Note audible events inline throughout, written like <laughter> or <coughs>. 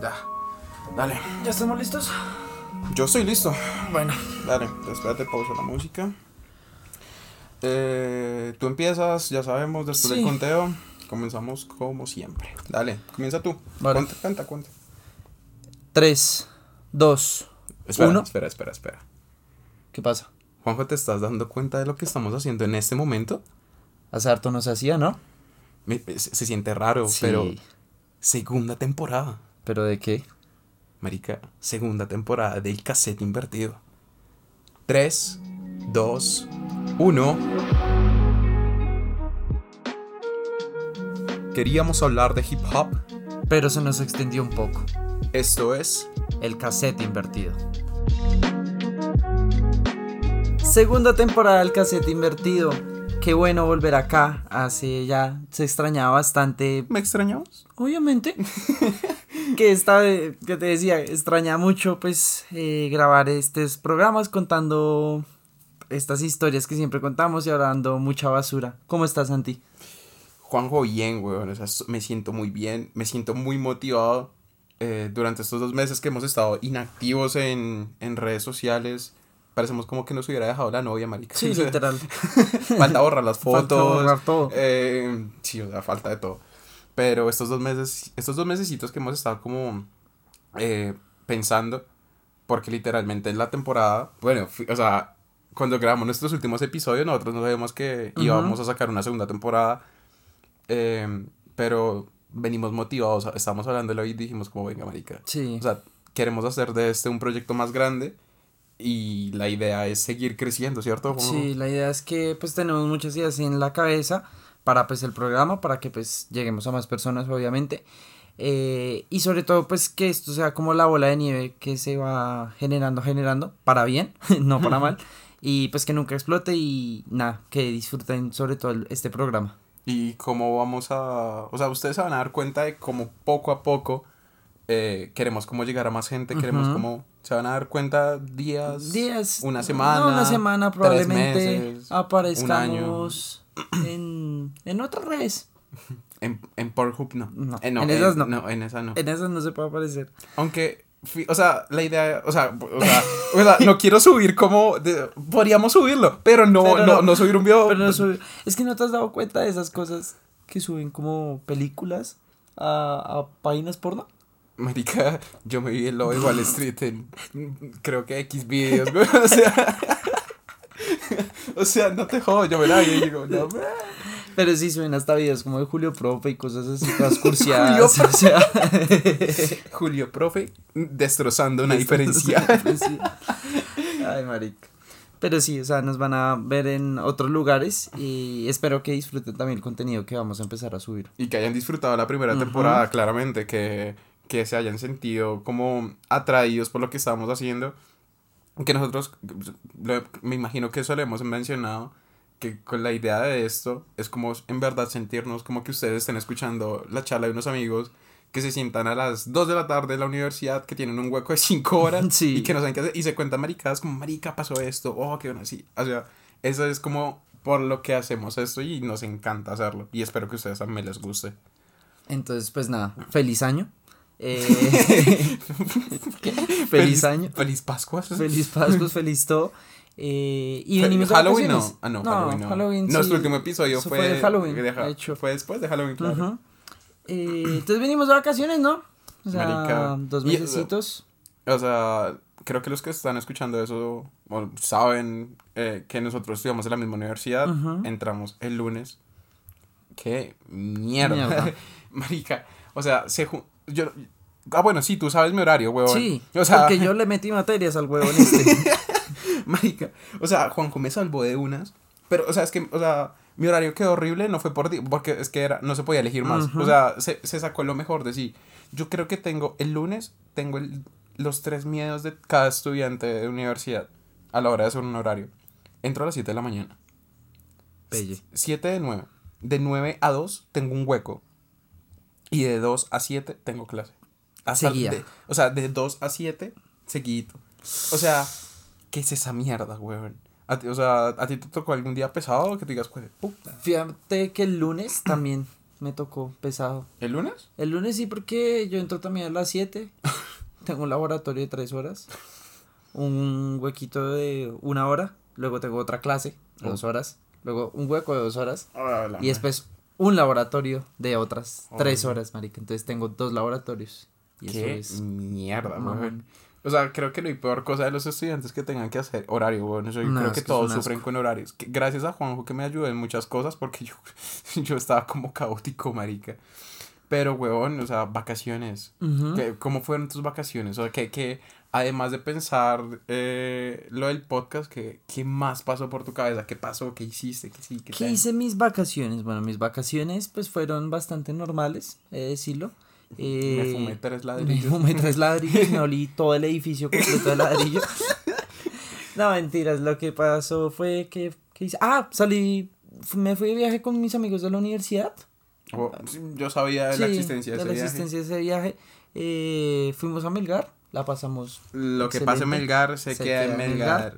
Ya. Dale. ¿Ya estamos listos? Yo estoy listo. Bueno. Dale, espérate, pausa la música. Eh, tú empiezas, ya sabemos, después del conteo. Comenzamos como siempre. Dale, comienza tú. Vale. Cuenta, cuenta, cuenta. 3, 2, Espera, 1. espera, espera, espera. ¿Qué pasa? Juanjo, ¿te estás dando cuenta de lo que estamos haciendo en este momento? Hace harto no se hacía, ¿no? Se, se siente raro, Sí. pero segunda temporada. ¿Pero de qué? Marica, segunda temporada del cassette invertido. 3, 2, 1. Queríamos hablar de hip hop. Pero se nos extendió un poco. Esto es El cassette invertido. Segunda temporada del cassette invertido. Qué bueno volver acá. Hace ya se extrañaba bastante. ¿Me extrañamos? Obviamente. <laughs> que esta que te decía, extraña mucho pues eh, grabar estos programas contando estas historias que siempre contamos y hablando mucha basura. ¿Cómo estás, Santi? Juanjo, bien, weón. O sea, me siento muy bien. Me siento muy motivado. eh, durante estos dos meses que hemos estado inactivos en, en redes sociales. Parecemos como que nos hubiera dejado la novia, marica. Sí, <laughs> literal. <laughs> Falta borrar las <laughs> fotos. Falta borrar todo. eh, sí, o sea, falta de todo. Pero estos dos meses, estos dos mesecitos que hemos estado como eh, pensando, porque literalmente en la temporada, bueno, o sea, cuando grabamos nuestros últimos episodios, nosotros no sabíamos que Ujú. íbamos a sacar una segunda temporada, eh, pero venimos motivados, estábamos hablándolo y dijimos como, venga, marica, Sí. o sea, queremos hacer de este un proyecto más grande y la idea es seguir creciendo, ¿cierto? Como- Sí, la idea es que pues tenemos muchas ideas en la cabeza para pues el programa, para que pues lleguemos a más personas obviamente. Eh, y sobre todo pues que esto sea como la bola de nieve que se va generando, generando, para bien, <laughs> no para mal. <laughs> Y pues que nunca explote y nada, que disfruten sobre todo el- este programa. Y cómo vamos a... O sea, ustedes se van a dar cuenta de cómo poco a poco eh, queremos como llegar a más gente, queremos como... Se van a dar cuenta días... Días. Una semana. no, una semana tres probablemente meses, aparezcamos en, en otras redes. <laughs> En, en Pornhub no. No, Eh, no, en esas no. en esa no. En esas no se puede aparecer. Aunque... O sea, la idea, o sea, o sea, o sea, no quiero subir como, de- podríamos subirlo, pero no, Pero no, no. no subir un video. Pero no Es que no te has dado cuenta de esas cosas que suben como películas a, a páginas porno. Marica, yo me vi el lobo de Wall Street en creo que X videos, güey. <laughs> O sea, <laughs> o sea, no te jodo, yo me la vi y digo, no, bro. Pero sí suben hasta videos como de Julio Profe y cosas así todas <laughs> cursiadas. o sea, <laughs> Julio Profe destrozando una diferencia. Ay, marica. Pero sí, o sea, nos van a ver en otros lugares y espero que disfruten también el contenido que vamos a empezar a subir. Y que hayan disfrutado la primera Ujú. temporada, claramente, que, que se hayan sentido como atraídos por lo que estábamos haciendo. Que nosotros, me imagino que eso lo hemos mencionado, que con la idea de esto es como en verdad sentirnos como que ustedes estén escuchando la charla de unos amigos que se sientan a las 2 de la tarde en la universidad, que tienen un hueco de 5 horas <laughs> Sí. y que no saben qué hacer, y se cuentan maricadas como, marica, pasó esto, oh, qué bueno, así. O sea, eso es como por lo que hacemos esto y nos encanta hacerlo. Y espero que a ustedes también les guste. Entonces, pues nada, feliz año. Eh, <laughs> <laughs> feliz año. Feliz Pascua. Feliz Pascua, feliz todo. Eh, y de Halloween no. Ah, no, Halloween no. Halloween, Nuestro sí. último episodio Eso fue, fue de Halloween, de de hecho. Fue después de Halloween, claro. Ujú. Eh, entonces venimos de vacaciones, ¿no? O sea, Marica. dos Y- mesecitos. O sea, creo que los que están escuchando eso o saben eh, que nosotros estudiamos en la misma universidad. Ujú. Entramos el lunes. Qué mierda. Mierda. <laughs> Marica. O sea, se yo Ah, bueno, sí, tú sabes mi horario, huevón. Sí, O sea, porque yo le metí materias al huevón este. <laughs> <laughs> Marica. O sea, Juanjo me salvó de unas. Pero, o sea, es que, o sea, mi horario quedó horrible, no fue por ti, porque es que era, no se podía elegir más. Ujú. O sea, se, se sacó lo mejor de sí. Yo creo que tengo, el lunes, tengo el- los tres miedos de cada estudiante de universidad a la hora de hacer un horario. Entro a las 7 de la mañana. Pelle. 7 de 9. De 9 a 2 tengo un hueco. Y de 2 a 7 tengo clase. Hasta Seguida. de- o sea, de 2 a 7, seguidito. O sea, ¿qué es esa mierda, weón? A ti- o sea, ¿a ti te tocó algún día pesado que te digas, pues, puta? Fíjate que el lunes <clears throat> también me tocó pesado. ¿El lunes? El lunes sí, porque yo entro también a las 7. <laughs> tengo un laboratorio de 3 horas. Un huequito de una hora. Luego tengo otra clase de 2 horas. Luego un hueco de 2 horas. Y después un laboratorio de otras 3 Ay. horas, marica. Entonces tengo dos laboratorios. Y eso Qué es... mierda, mamón. O sea, creo que la peor cosa de los estudiantes que tengan que hacer horario, weón. Yo No, creo que todos sufren con horarios. Gracias a Juanjo que me ayudó en muchas cosas porque yo, <laughs> yo estaba como caótico, marica. Pero, weón, o sea, vacaciones. Ujú. ¿Qué- ¿Cómo fueron tus vacaciones? O sea, que, que además de pensar eh, lo del podcast, ¿qué, ¿qué más pasó por tu cabeza? ¿Qué pasó? ¿Qué hiciste? ¿Qué sí? ¿Qué, ¿Qué tal? hice mis vacaciones? Bueno, mis vacaciones pues fueron bastante normales, he de decirlo. Eh, Me fumé tres Me ladrillos. fumé tres <laughs> ladrillos, me olí todo el edificio completo de ladrillo. <laughs> no, mentiras, lo que pasó fue que, que hice... Ah, salí, me fui de viaje con mis amigos de la universidad. Oh, yo sabía de la existencia de, de ese la viaje. existencia de ese viaje. Eh, fuimos a Melgar, la pasamos Lo que pasa en. Melgar se, Se queda en Melgar.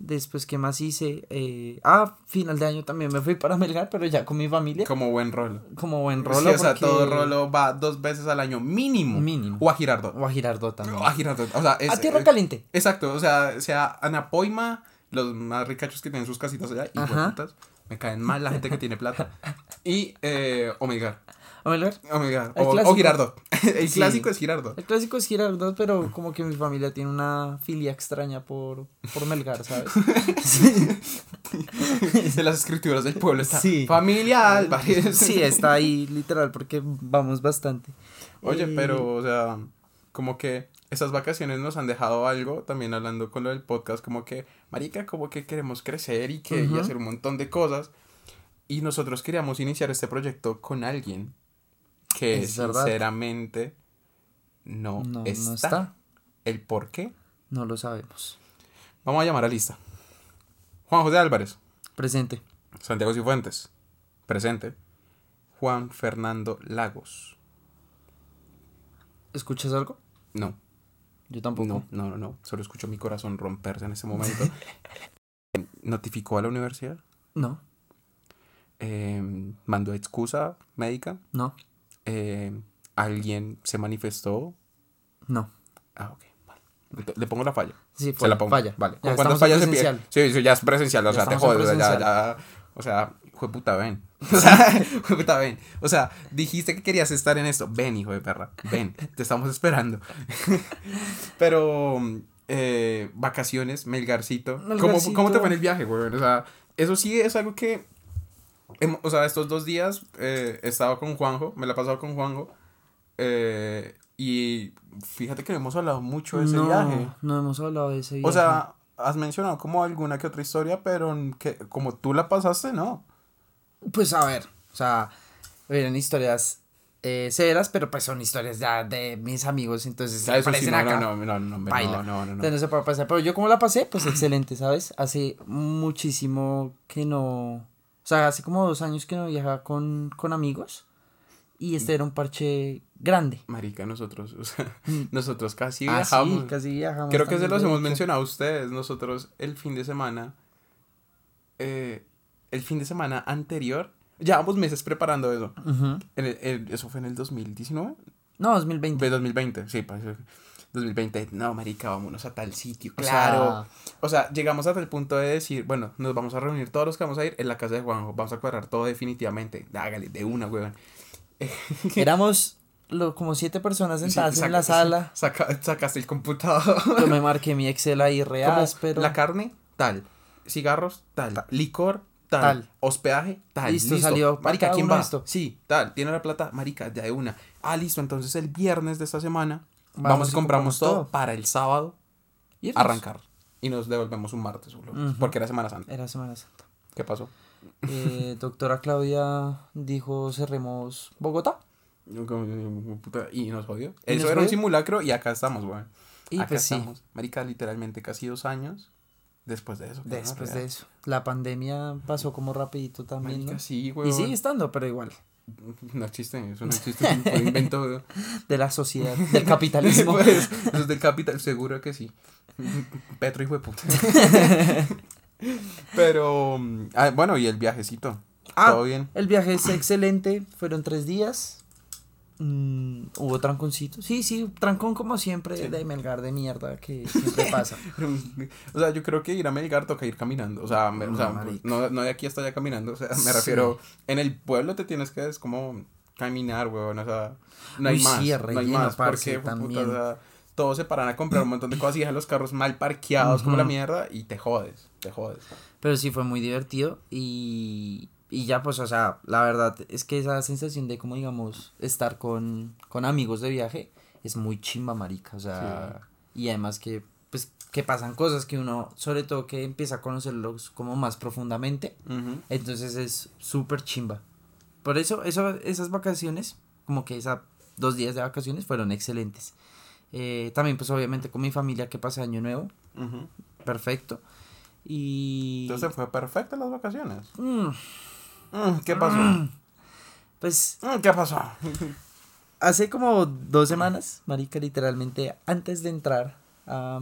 Después, ¿qué más hice? Eh, ah, final de año también me fui para Melgar, pero ya con mi familia. Como buen rol. Como buen Sí, rolo. o sea, porque- todo rolo va dos veces al año mínimo. Mínimo. O a Girardot. O a Girardot también. O a Girardot. O sea, es, a tierra caliente. Exacto, o sea, sea Anapoima, los más ricachos que tienen sus casitas allá, y me caen mal la gente que tiene plata. Y eh, o Melgar. A Melgar. O O, Girardot. <laughs> El Sí. clásico es Girardot. El clásico es Girardot, pero como que mi familia tiene una filia extraña por, por Melgar, ¿sabes? <laughs> <laughs> De las escrituras del pueblo está. Sí. Familia Álvarez. Sí, está ahí literal porque vamos bastante. Oye, Eh, pero, o sea, como que esas vacaciones nos han dejado algo, también hablando con lo del podcast, como que, marica, como que queremos crecer y que y hacer un montón de cosas. Y nosotros queríamos iniciar este proyecto con alguien que Es sinceramente no, No, no está. está. ¿El por qué? No lo sabemos. Vamos a llamar a lista. Juan José Álvarez, Presente. Santiago Cifuentes, presente. Juan Fernando Lagos. ¿Escuchas algo? No. Yo tampoco. No, no, no, no. Solo escucho mi corazón romperse en ese momento. <laughs> Notificó a la universidad. No, eh, mandó excusa médica. no, eh, alguien se manifestó. no. Ah, ok. Vale. Le pongo la falla. Sí, Se fue, la pongo. falla. Vale. Ya ¿Con cuántas fallas se pide? presencial. Sí, eso ya es presencial. O Ya sea, te jodes. Ya, ya. O sea, de puta, ven. O sea, puta, <laughs> ven. O sea, dijiste que querías estar en esto. Ven, hijo de perra. Ven. Te estamos esperando. <laughs> Pero, eh, vacaciones, Melgarcito. ¿Cómo. ¿Cómo te fue en el viaje, güey? O sea, eso sí es algo que. Hem- O sea, estos dos días eh, he estado con Juanjo. Me la he pasado con Juanjo. eh, y fíjate que no hemos hablado mucho de ese no, viaje. no hemos hablado de ese viaje. O sea, has mencionado como alguna que otra historia, pero que como tú la pasaste, no. Pues a ver, o sea, eran historias eh, severas, pero pues son historias ya de mis amigos, entonces se Eso sí, aparecen no, acá. no, no, no, no, no, Baila. no, no, no. Entonces no se puede pasar. Pero yo como la pasé, pues <clears throat> excelente, ¿sabes? Hace muchísimo que no... O sea, hace como dos años que no viajaba con, con amigos. Y este era un parche grande. Marica, nosotros, o sea, Mm. nosotros casi Ah, viajamos. sí, casi viajamos. Creo que se los hemos mencionado a ustedes. Nosotros el fin de semana, eh, el fin de semana anterior, llevamos meses preparando eso. Ujú. En el- el- ¿Eso fue en el 2019? No, 2020. De 2020, sí, 2020. No, marica, vámonos a tal sitio. Claro. O sea, llegamos hasta el punto de decir, bueno, nos vamos a reunir todos los que vamos a ir en la casa de Juanjo. Vamos a cuadrar todo definitivamente. Hágale, de una, weón. <laughs> Éramos lo, como siete personas sentadas Sí, en la sala. saca- sacaste el computador. Yo me <laughs> marqué mi Excel ahí real, pero... La carne, tal. Cigarros, tal. Licor, tal. Tal. Hospedaje, tal. Listo, salió Marica, ¿quién va? esto. Sí, tal. Tiene la plata, marica, ya de una. Ah, listo. Entonces el viernes de esta semana vamos, Vamos y y compramos, compramos todo, todo. para el sábado Irnos. arrancar. Y nos devolvemos un martes, boludo, Ujú. porque era Semana Santa. Era Semana Santa. ¿Qué pasó? Eh, <laughs> doctora Claudia dijo cerremos Bogotá. Y nos jodió. ¿Y Eso nos era un simulacro y acá estamos, weón. Y acá pues sí, estamos. Marica, literalmente casi dos años después de eso. qué después gonorrea. de eso. La pandemia pasó como rapidito también, Marica, ¿no? sí, weón. Y sigue estando, pero igual. No existe, eso no existe. Fue invento. <laughs> De la sociedad, del capitalismo. <laughs> Pues, eso es del capital, seguro que sí. Petro, hijo de puta. <laughs> Pero, ah, bueno, y el viajecito. Ah, todo bien. El viaje es excelente, fueron tres días. Mm, hubo tranconcito. Sí, sí, trancón como siempre Sí. de Melgar de mierda que siempre <laughs> pasa. O sea, yo creo que ir a Melgar toca ir caminando. O sea, me- o No, sea, no, no de aquí hasta allá caminando. O sea, me Sí. refiero. En el pueblo te tienes que es como caminar, weón. O sea, no hay Uy, más. sí, no hay más. parce, Porque, puta, o sea, todos se paran a comprar un montón de cosas y dejan los carros mal parqueados como la mierda y te jodes. Te jodes. Pero sí fue muy divertido y, y ya pues, o sea, la verdad es que esa sensación de como digamos estar con, con amigos de viaje es muy chimba, marica, o sea, y además que pues que pasan cosas que uno, sobre todo que empieza a conocerlos como más profundamente, entonces es súper chimba. Por eso, eso, esas vacaciones, como que esas dos días de vacaciones fueron excelentes. Eh, también pues obviamente con mi familia que pasé año nuevo, perfecto. Y... Entonces fue perfecta las vacaciones. Mm, ¿Qué pasó? Pues Mm, ¿Qué pasó? hace como dos semanas, marica, literalmente, antes de entrar a,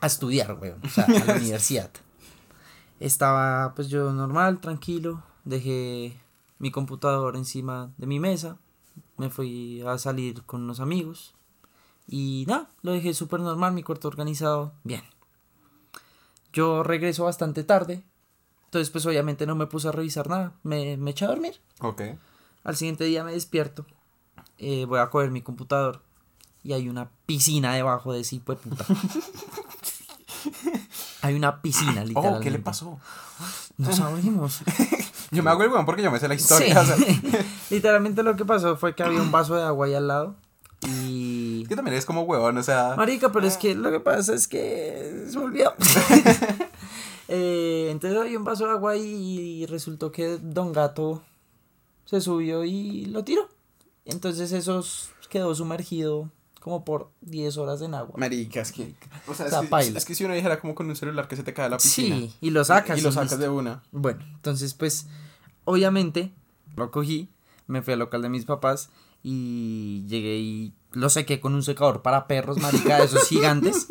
a estudiar, weón, o sea, a la <laughs> universidad. Estaba, pues yo normal, tranquilo, dejé mi computador encima de mi mesa, me fui a salir con unos amigos y nada, lo dejé súper normal, mi cuarto organizado, bien. Yo regreso bastante tarde, entonces pues obviamente no me puse a revisar nada, me, me eché a dormir. Ok. Al siguiente día me despierto, eh, voy a coger mi computador y hay una piscina debajo de ese hijo de puta. <laughs> hay una piscina, literalmente. Oh, ¿qué le pasó? No sabemos. <laughs> Yo me hago el weón porque yo me sé la historia. o sea, Sí. <laughs> literalmente lo que pasó fue que había un vaso de agua ahí al lado y... es que también es como huevón, o sea. Marica, pero es que lo que pasa es que se me olvidó. Entonces había un vaso de agua y resultó que Don Gato se subió y lo tiró. Entonces eso quedó sumergido como por 10 horas en agua. Marica, es que. O sea, O sea, es, que paila. es que si uno dijera como con un celular que se te cae la piscina. Sí, y lo sacas. Y lo y sacas listo. de una. Bueno, entonces pues obviamente lo cogí, me fui al local de mis papás y llegué y lo sequé con un secador para perros, marica, de esos <laughs> gigantes,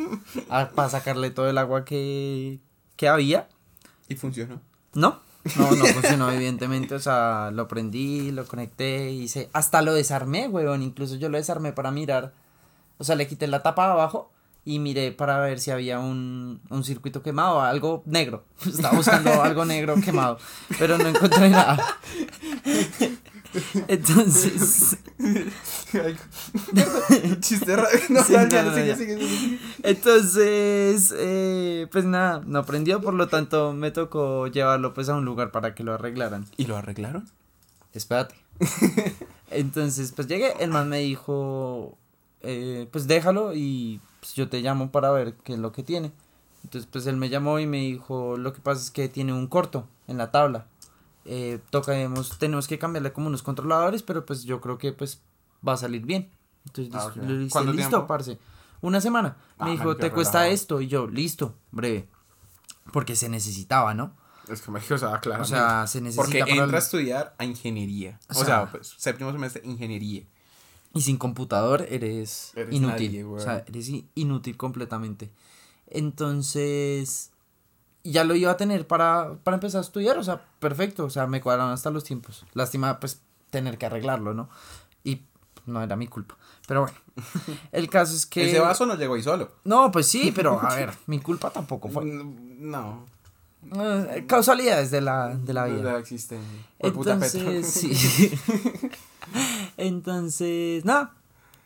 a- para sacarle todo el agua que, que había. Y funcionó. No, no, no funcionó evidentemente, o sea, lo prendí, lo conecté, hice, hasta lo desarmé, weón, incluso yo lo desarmé para mirar, o sea, le quité la tapa de abajo y miré para ver si había un, un circuito quemado, algo negro, <laughs> estaba buscando algo negro quemado, pero no encontré nada. <laughs> Entonces, <laughs> <laughs> Chiste raro. <laughs> No, Sí, dale, no, dale, no, sigue, ya. sigue, sigue. entonces, eh, pues nada, no prendió, por lo tanto me tocó llevarlo pues a un lugar para que lo arreglaran. ¿Y lo arreglaron? espérate. Entonces, pues llegué, el man me dijo, eh, pues déjalo y pues, yo te llamo para ver qué es lo que tiene. Entonces, pues él me llamó y me dijo, lo que pasa es que tiene un corto en la tabla. Eh, tocaremos, tenemos que cambiarle como unos controladores, pero pues yo creo que pues va a salir bien. Entonces, Ah, listo, ok. le dije, ¿Cuánto listo, tiempo? parce. Una semana. Ah, me dijo, marica, te cuesta esto. Y yo, listo, breve. Porque se necesitaba, ¿no? Es que me dijo, o sea, claro. O sea, se necesita Porque para entra el- a estudiar a ingeniería. O O sea, sea, pues, séptimo semestre, ingeniería. Y sin computador eres, Eres inútil. nadie, o sea, eres inútil completamente. Entonces, ya lo iba a tener para, para empezar a estudiar. O sea, perfecto. O sea, me cuadraron hasta los tiempos. Lástima, pues, tener que arreglarlo, ¿no? Y no era mi culpa. Pero bueno, <laughs> el caso es que... Ese vaso no llegó ahí solo. No, pues sí, pero a <laughs> ver, mi culpa tampoco fue. No. Eh, causalidades de la, de la De vida. la existencia. Entonces, sí. <laughs> Entonces, nada.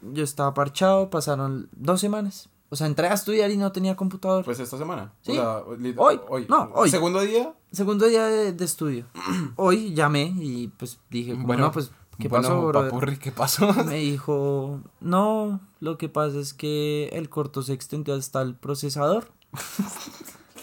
Yo estaba parchado, pasaron dos semanas. O sea, entré a estudiar y no tenía computador. Pues esta semana. Sí. O sea, lit- Hoy. No, hoy. Segundo día. Segundo día de, de estudio. <clears throat> Hoy llamé y pues dije, Bueno, no, pues, ¿qué bueno, pasó, brother? papurri, ¿qué pasó? <laughs> Me dijo, no, lo que pasa es que el corto se extendió hasta el procesador. <laughs>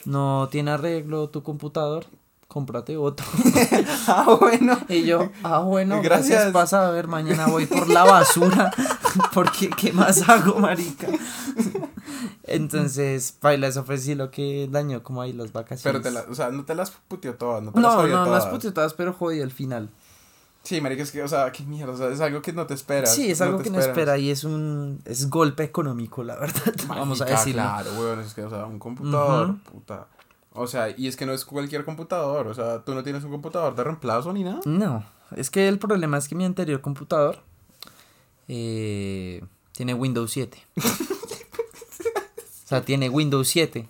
No tiene arreglo tu computador. Cómprate otro. <laughs> ah, bueno. Y yo, ah, bueno, Gracias. gracias. Pasa a ver, mañana voy por la basura. <laughs> Porque, ¿qué más hago, marica? Entonces, Paila, eso fue sí lo que dañó como ahí las Pero vacaciones. te las, o sea, no te las puteó todas, no te las No, jodió no, todas. las putetadas, pero jodió el final. Sí, marica, es que, o sea, qué mierda, o sea, es algo que no te esperas. Sí, es algo que no espera y es un es golpe económico, la verdad. <laughs> Vamos a decirlo. Claro, weón, es que, o sea, un computador, puta. O sea, y es que no es cualquier computador. O sea, tú no tienes un computador de reemplazo ni nada. No, es que el problema es que mi anterior computador eh, tiene Windows 7. o sea, tiene Windows 7.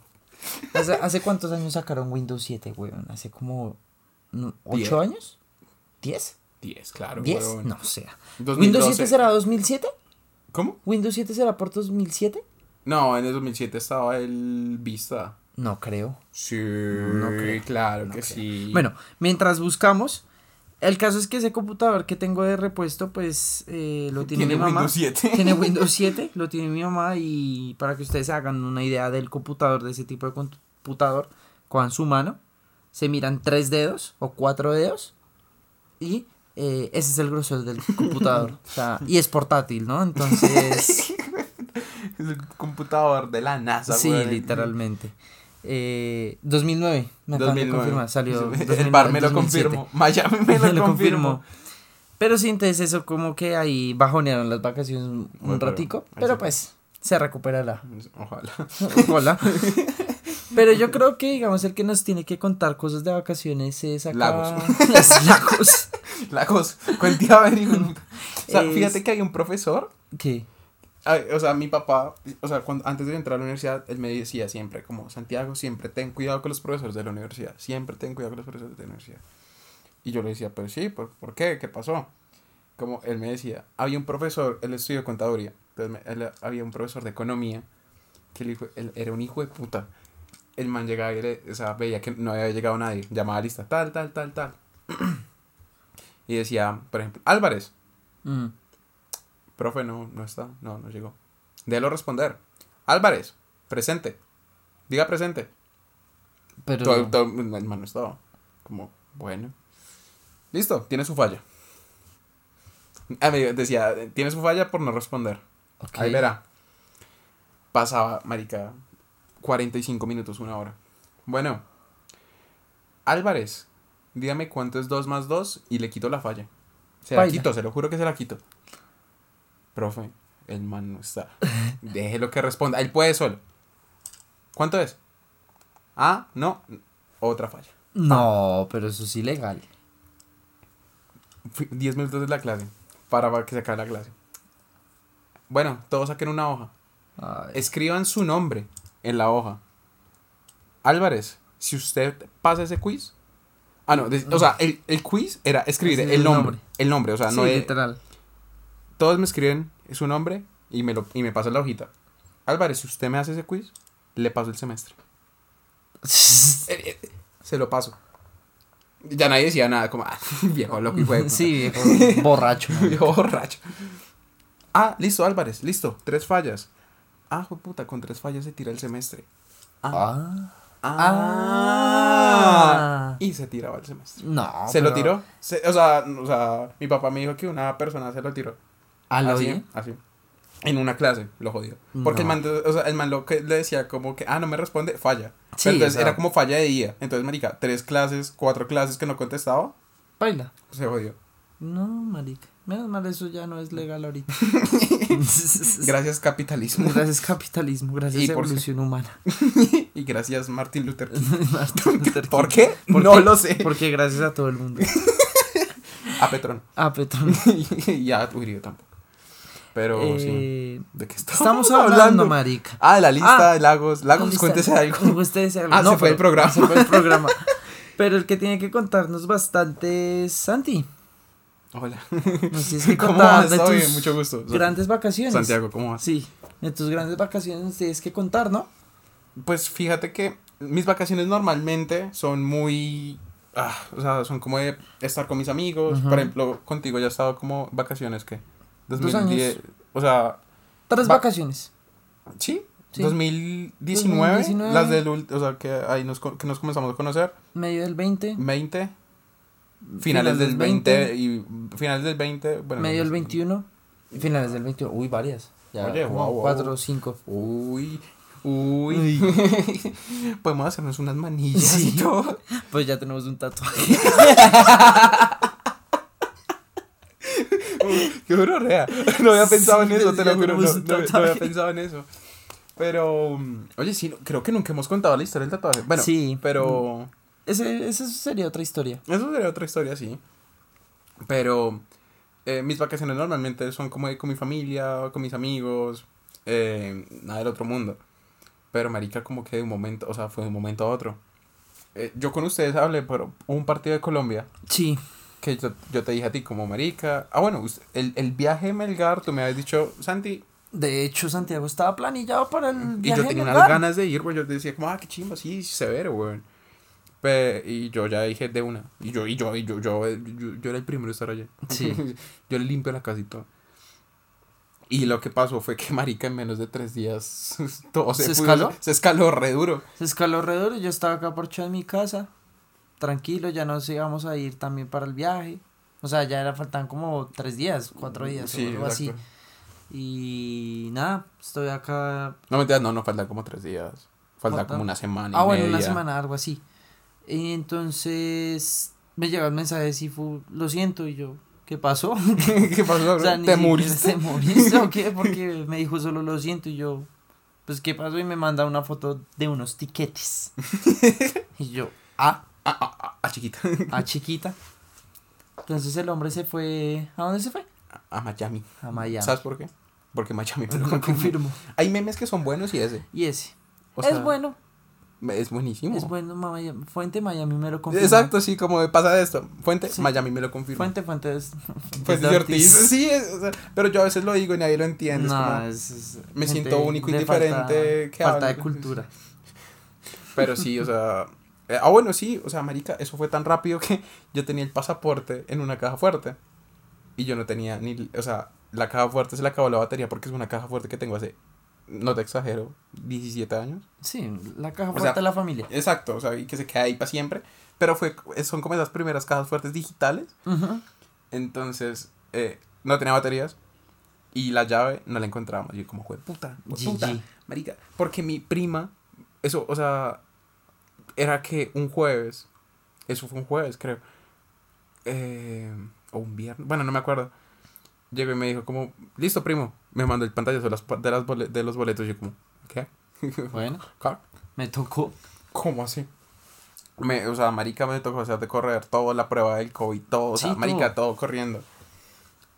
¿Hace, hace cuántos años sacaron Windows 7, weón? ¿Hace como no, Diez. ocho años? ¿10? 10, claro. ¿10? huevón. No sé. 2012. ¿Windows 7 será 2007? ¿Cómo? ¿Windows 7 será por 2007? No, en el 2007 estaba el Vista. No creo. Sí, No creo, claro no que creo. sí. Bueno, mientras buscamos, el caso es que ese computador que tengo de repuesto, pues eh, lo tiene, Tiene mi mamá. Windows 7. <laughs> Tiene Windows <laughs> 7, lo tiene mi mamá y para que ustedes se hagan una idea del computador, de ese tipo de computador, con su mano, se miran tres dedos o cuatro dedos y eh, ese es el grosor del <laughs> computador. o sea, y es portátil, ¿no? Entonces, Es el computador de la NASA, sí, literalmente. Eh, 2009, me acaban de 2009. confirmar, salió. <laughs> El 2009, bar me lo 2007. confirmó. <laughs> Miami me <laughs> lo, Me lo confirmó. confirmó. Pero sí, entonces eso como que ahí bajonearon las vacaciones un, pero ratico, pero se- pues se recuperará. Ojalá. Hola. Pero yo creo que, digamos, el que nos tiene que contar cosas de vacaciones es acá. Lagos. Es Lagos. Lagos, de puta. O sea, Es- fíjate que hay un profesor ¿Qué? Ay, o sea, mi papá, o sea, cuando, antes de entrar a la universidad, él me decía siempre, como, Santiago, siempre ten cuidado con los profesores de la universidad, siempre ten cuidado con los profesores de la universidad. Y yo le decía, pero sí, ¿por, ¿por qué? ¿Qué pasó? Como él me decía, había un profesor, él estudió contaduría, entonces me- él- había un profesor de economía, que hijo, él era un hijo de puta. El man llegaba y le- o sea, veía que no había llegado nadie, llamaba a lista, tal, tal, tal, tal. <clears throat> y decía, por ejemplo, Álvarez. Profe, no, no está. No, no llegó. Déjelo responder. Álvarez, presente. Diga presente. Pero. Todo, todo- el man no estaba. Como, bueno. Listo, tiene su falla. Ah, me decía, tiene su falla por no responder. ok. Ahí verá. Pasaba, marica, 45 minutos, una hora. Bueno. Álvarez, dígame cuánto es 2 más 2 y le quito la falla. Se la quito, se lo juro que se la quito. Profe, el man no está. <laughs> Déjelo que responda. Él puede solo. ¿Cuánto es? Ah, no. Otra falla. No, pero eso es ilegal. Fui- 10 minutos de la clase. Para que se acabe la clase. Bueno, todos saquen una hoja. Escriban su nombre en la hoja. Álvarez, si usted pasa ese quiz. Ah, no, o sea, el, el quiz era escribir Es el, el nombre, nombre. El nombre, o sea, sí, no es. literal. Todos me escriben su nombre y me, lo, y me pasan la hojita. Álvarez, si usted me hace ese quiz, le paso el semestre. <laughs> Eh, eh, Se lo paso. Ya nadie decía nada, como, ah, <laughs> viejo loco, de puta. sí, viejo. <laughs> Borracho. Viejo borracho. Ah, listo, Álvarez, listo. Tres fallas. Ah, puta, con tres fallas se tira el semestre. Ah. Ah. Ah. Y se tiraba el semestre. No. ¿Se lo tiró? Se- o, sea, o sea, mi papá me dijo que una persona se lo tiró. ¿A lo así, así. En una clase, lo jodió. Porque No. el man, o sea, el man lo que le decía como que, ah, no me responde, falla. Sí, Pero entonces era como falla de día. Entonces, marica, tres clases, cuatro clases que no contestaba, Baila. se jodió. No, marica. Menos mal eso ya no es legal ahorita. <laughs> Gracias capitalismo. Gracias capitalismo, gracias Y por- evolución humana. <laughs> y gracias Martin Luther King. <laughs> Martin Luther King. ¿Por qué? ¿Por no qué? lo sé. Porque gracias a todo el mundo. A Petrón. Ah, Petrón. y a Uribe tampoco. Pero sí. Eh, ¿De qué estamos hablando, marica. Ah, de la lista Ah, de Lagos. Lagos, Lista- cuéntese algo. Cuéntese <laughs> algo. Ah, se fue el programa. Se fue el programa. <laughs> Pero el que tiene que contarnos bastante es Santi. Hola. Nos tienes que <laughs> ¿Cómo vas? de tus bien, mucho gusto. grandes vacaciones. Santiago, ¿cómo vas? Sí, de tus grandes vacaciones nos tienes que contar, ¿no? Pues fíjate que mis vacaciones normalmente son muy. ah, o sea, son como de estar con mis amigos. Por ejemplo, contigo ya he estado como vacaciones que. Dos años. O sea, Tres Va- vacaciones. sí. Sí. 2019, 2019. las del ult- o sea, que ahí nos, que nos comenzamos a conocer, Medio del 20. 20, finales del 20, y finales del 20, bueno, medio no del sé. 21. y Finales del 21. Uy, varias. Ya, Oye, como cuatro o cinco. Uy, uy. <laughs> Podemos hacernos unas manillas y Sí. todo. Pues ya tenemos un tatuaje. <laughs> <laughs> Qué horrorea. No había pensado en eso, te lo juro. No, había pensado en eso. Pero, mm, oye, sí, creo que nunca hemos contado la historia del tatuaje. Bueno, Sí. pero Ese, esa sería otra historia. eso sería otra historia, sí. Pero eh, mis vacaciones normalmente son como de con mi familia, con mis amigos, eh, nada del otro mundo. Pero marica como que de un momento, o sea, fue de un momento a otro. Eh, yo con ustedes hablé por un partido de Colombia Sí. Que yo, yo te dije a ti como marica. Ah, bueno, el, el viaje de Melgar, tú me habías dicho, Santi, De hecho, Santiago estaba planillado para el y viaje yo de tenía unas ganas de ir, güey. Yo decía como, ah, qué chimba, sí, severo, güey. Y yo ya dije de una. Y yo, y yo, y yo, yo, yo, yo era el primero en estar allá. Sí. <laughs> yo le limpio la casa y todo. Y lo que pasó fue que, marica, en menos de tres días, <laughs> todo se, ¿Se escaló? Se escaló re duro. Se escaló alrededor y yo estaba acá por en mi casa. Tranquilo, ya nos íbamos a ir también para el viaje. O sea, ya era, faltan como tres días, cuatro días Sí, o algo así. Y nada, estoy acá. No, mentiras, no, no, faltan como tres días. Falta como una semana. y Ah, bueno, una semana, algo así. Entonces me llegó el mensaje de Sifu, lo siento, y yo, ¿qué pasó? <laughs> ¿Qué pasó, O sea, ¿Te muriste? ¿Te moriste o qué? <laughs> Porque me dijo solo lo siento y yo, pues ¿qué pasó? Y me manda una foto de unos tiquetes. <laughs> y yo, ah, Ah, ah, ah, ah, chiquita. ah, <laughs> chiquita. Entonces el hombre se fue, ¿a dónde se fue? A Miami. A Miami. ¿Sabes por qué? Porque Miami me lo confirmo. Hay memes que son buenos y ese. Y ese. O es sea, bueno, Es buenísimo. es bueno, Miami- Fuente Miami me lo confirmó. Exacto, sí, como pasa de esto. Fuente, Sí. Miami me lo confirma. Fuente, fuente es... <laughs> Fuente de Ortiz. Sí, es- o sea, pero yo a veces lo digo y nadie lo entiende. es No, como- es, es me siento único y diferente Falta, que falta de cultura. Pero sí, o sea. Eh, ah, bueno, sí, o sea, marica, eso fue tan rápido que <laughs> yo tenía el pasaporte en una caja fuerte. Y yo no tenía ni. O sea, la caja fuerte se le acabó la batería porque es una caja fuerte que tengo hace. No te exagero, 17 años. Sí, la caja O fuerte sea, de la familia. Exacto, o sea, y que se queda ahí para siempre. Pero fue, son como esas primeras cajas fuertes digitales. Entonces, eh, no tenía baterías. Y la llave no la encontrábamos. Y yo como, fue puta, puta, marica. Porque mi prima, eso, o sea, era que un jueves, eso fue un jueves, creo. eh, o un viernes, bueno, no me acuerdo. Llegó y me dijo como, listo, primo. Me mandó el pantallazo de, las, de, las bole- de los boletos. Yo como, ¿qué? <laughs> Bueno, ¿Qué? me tocó. ¿Cómo así? Me, o sea, marica me tocó hacer de correr toda la prueba del COVID, todo, o sea, Sí, marica, todo. todo corriendo.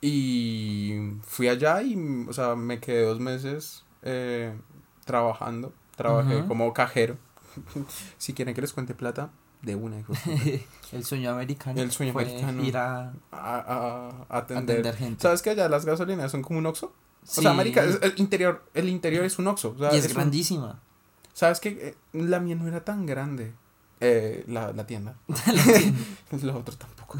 Y fui allá y, o sea, me quedé dos meses eh, trabajando. Trabajé Ujú. como cajero. <laughs> si quieren que les cuente plata, de una, hijo. <laughs> el sueño americano. El sueño fue americano. Ir a A, a- atender. atender gente. ¿Sabes que allá las gasolineras son como un oxo? O Sí. sea, marica, es- el interior, el interior es un oxo. O sea, y es, grandísima. ¿Sabes qué? Eh, La mía no era tan grande. Eh, la, la tienda. <laughs> Lo otro tampoco.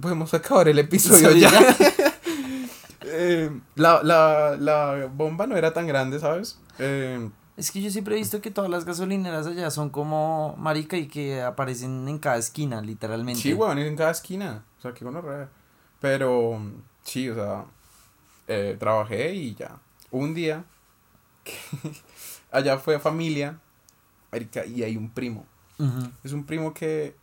Podemos acabar el episodio ya. Eh, la, la, la bomba no era tan grande, ¿sabes? Eh, Es que yo siempre he visto que todas las gasolineras allá son como marica y que aparecen en cada esquina, literalmente. sí, weón, en cada esquina. O sea, qué gonorrea. Pero, sí, o sea, eh, trabajé y ya. Un día, <laughs> allá fue familia, marica, y hay un primo. Ujú. Es un primo que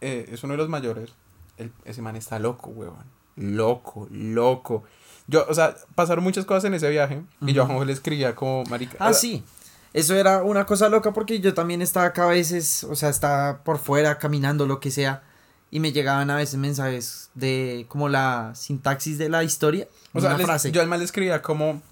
eh, es uno de los mayores. El- ese man está loco, weón. Loco, loco. Yo, o sea, pasaron muchas cosas en ese viaje. Y yo a. Juanjo le escribía como, marica. Ah, sí. Eso era una cosa loca porque yo también estaba acá a veces, o sea, estaba por fuera caminando, lo que sea, y me llegaban a veces mensajes de como la sintaxis de la historia. O sea, les- frase. yo al mal le escribía como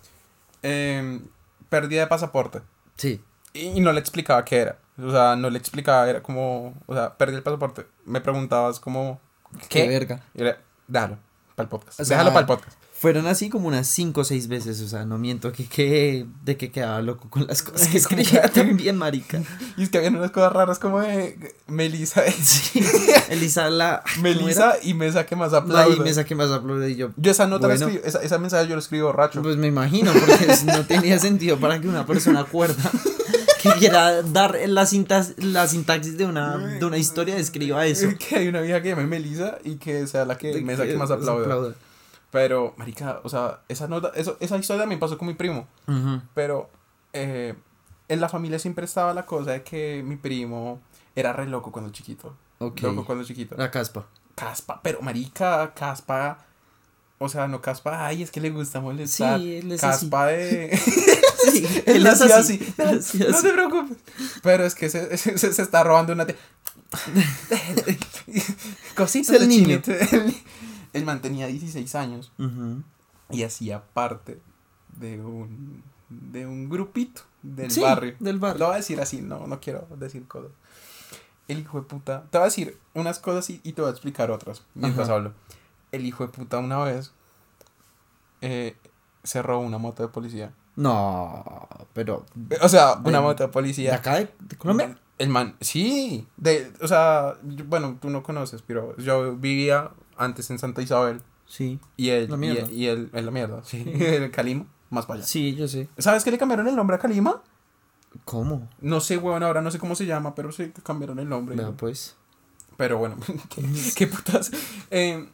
em, pérdida de pasaporte. Sí. Y, y no le explicaba qué era. O sea, no le explicaba, era como, o sea, perdí el pasaporte. Me preguntabas como, Qué ¿qué? verga. Y era, déjalo, para el podcast. O sea, déjalo para el podcast. Fueron así como unas cinco o seis veces, o sea, no miento que, que de que quedaba loco con las cosas que escribía <laughs> también, marica. Y es que habían unas cosas raras como de Melissa. <laughs> Sí. Elisa la... Melissa y Mesa que más La aplaude. y mesa que más aplaude y yo. Yo esa nota la Bueno. escribí, esa, esa mensaje yo lo escribo borracho. Pues me imagino, porque no tenía sentido para que una persona cuerda <laughs> que quiera dar la, sintas, la sintaxis de una, de una historia escriba eso. que hay una vieja que llame Melissa y que sea la que De Mesa que más aplaude. Pero, marica, o sea, esa nota, eso, esa historia también pasó con mi primo. Ujú. Pero eh, en la familia siempre estaba la cosa de que mi primo era re loco cuando chiquito. Loco cuando chiquito. La caspa. Caspa, pero marica, caspa O sea, no caspa, ay, es que le gusta molestar. Sí, él es caspa de. <laughs> <laughs> Sí, él es así, así. No, te preocupes. Pero es que se, <laughs> se, se- está robando una. te- Cositas el de niño. chinito. Él, él mantenía 16 años y hacía parte de un, de un grupito del Sí, barrio. del barrio. Lo voy a decir así, no, no quiero decir cosas. El hijo de puta. Te voy a decir unas cosas y, y te voy a explicar otras mientras Ajá. hablo. El hijo de puta una vez eh, se robó una moto de policía. No, pero. O sea, ¿De- una moto de ¿De policía. acá de, de Colombia? El man, sí, de, o sea, yo- bueno, tú no conoces, pero yo vivía antes en Santa Isabel Sí. y él, La y mierda. y él, en la mierda, sí, el <laughs> Calima, más para allá. Sí, yo sé. ¿Sabes que le cambiaron el nombre a Calima? ¿Cómo? No sé, weón, ahora no sé cómo se llama, pero sí que cambiaron el nombre. Vea, pues. Pero bueno, <laughs> ¿qué, qué putas? Eh,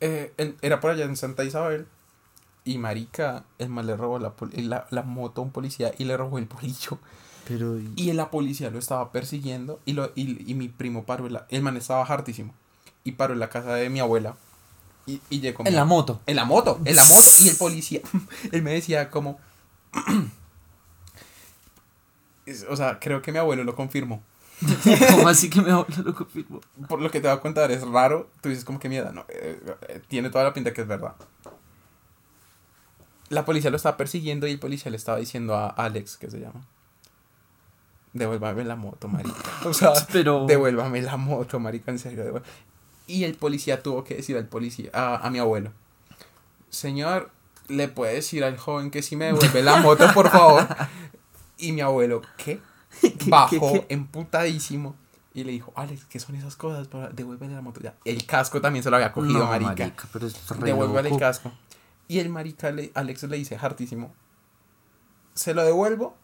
eh, era por allá en Santa Isabel y marica, el man le robó la, la, la moto a un policía y le robó el bolillo. Pero. Y la policía lo estaba persiguiendo y, lo, y, y mi primo paró, en la, el man estaba hartísimo y paró en la casa de mi abuela y, y llegó. En mi- la moto. En la moto, en la moto. Y el policía, <laughs> él me decía como... <clears throat> O sea, creo que mi abuelo lo confirmó. <laughs> ¿Cómo así que me habla lo confirmo? Por lo que te voy a contar, es raro. Tú dices como que mierda, no. eh, eh, tiene toda la pinta que es verdad. La policía lo estaba persiguiendo y el policía le estaba diciendo a Alex, que se llama. Devuélvame la moto, marica. O sea, <laughs> Pero. devuélvame la moto, marica, en serio. Y el policía tuvo que decir al policía, a, a mi abuelo, señor, ¿le puede decir al joven que si me devuelve la moto, por favor? Y mi abuelo, ¿qué? <laughs> Bajó qué? emputadísimo y le dijo, Alex, ¿qué son esas cosas? Para devuélvele la moto. Ya. El casco también se lo había cogido, No, marica. pero es Devuélvele el casco. Y el marica, le, Alex le dice hartísimo, se lo devuelvo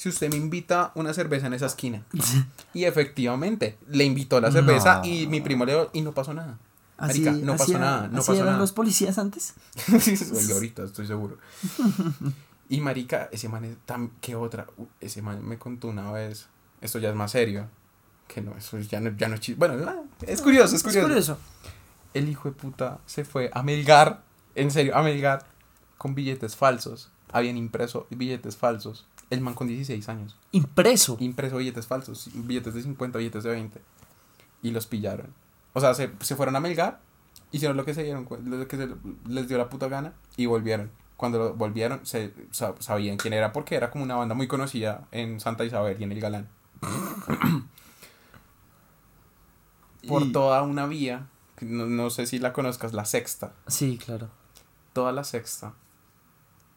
si usted me invita una cerveza en esa esquina. <laughs> Y efectivamente, le invitó la cerveza No. y mi primo le y no pasó nada. Así, Marica, no así pasó era- nada, no así pasó eran nada. los policías antes? <laughs> Y ahorita estoy seguro. <laughs> Y marica, ese man es tan... ¿Qué otra? Uh, Ese man me contó una vez, esto ya es más serio, que no, eso ya no, ya no es chis- Bueno, ah, es curioso, es Es curioso. curioso. El hijo de puta se fue a Melgar, en serio, a Melgar, con billetes falsos. Habían impreso billetes falsos. El man con 16 años. Impreso. Impreso billetes falsos, billetes de 50, billetes de 20. Y los pillaron. O sea, se, se fueron a Melgar, hicieron lo que se dieron, lo que se les dio la puta gana y volvieron. Cuando lo volvieron, se, sa- sabían quién era porque era como una banda muy conocida en Santa Isabel y en El Galán. <coughs> Por Y- toda una vía, no, no sé si la conozcas, la sexta. Sí, claro. Toda la sexta.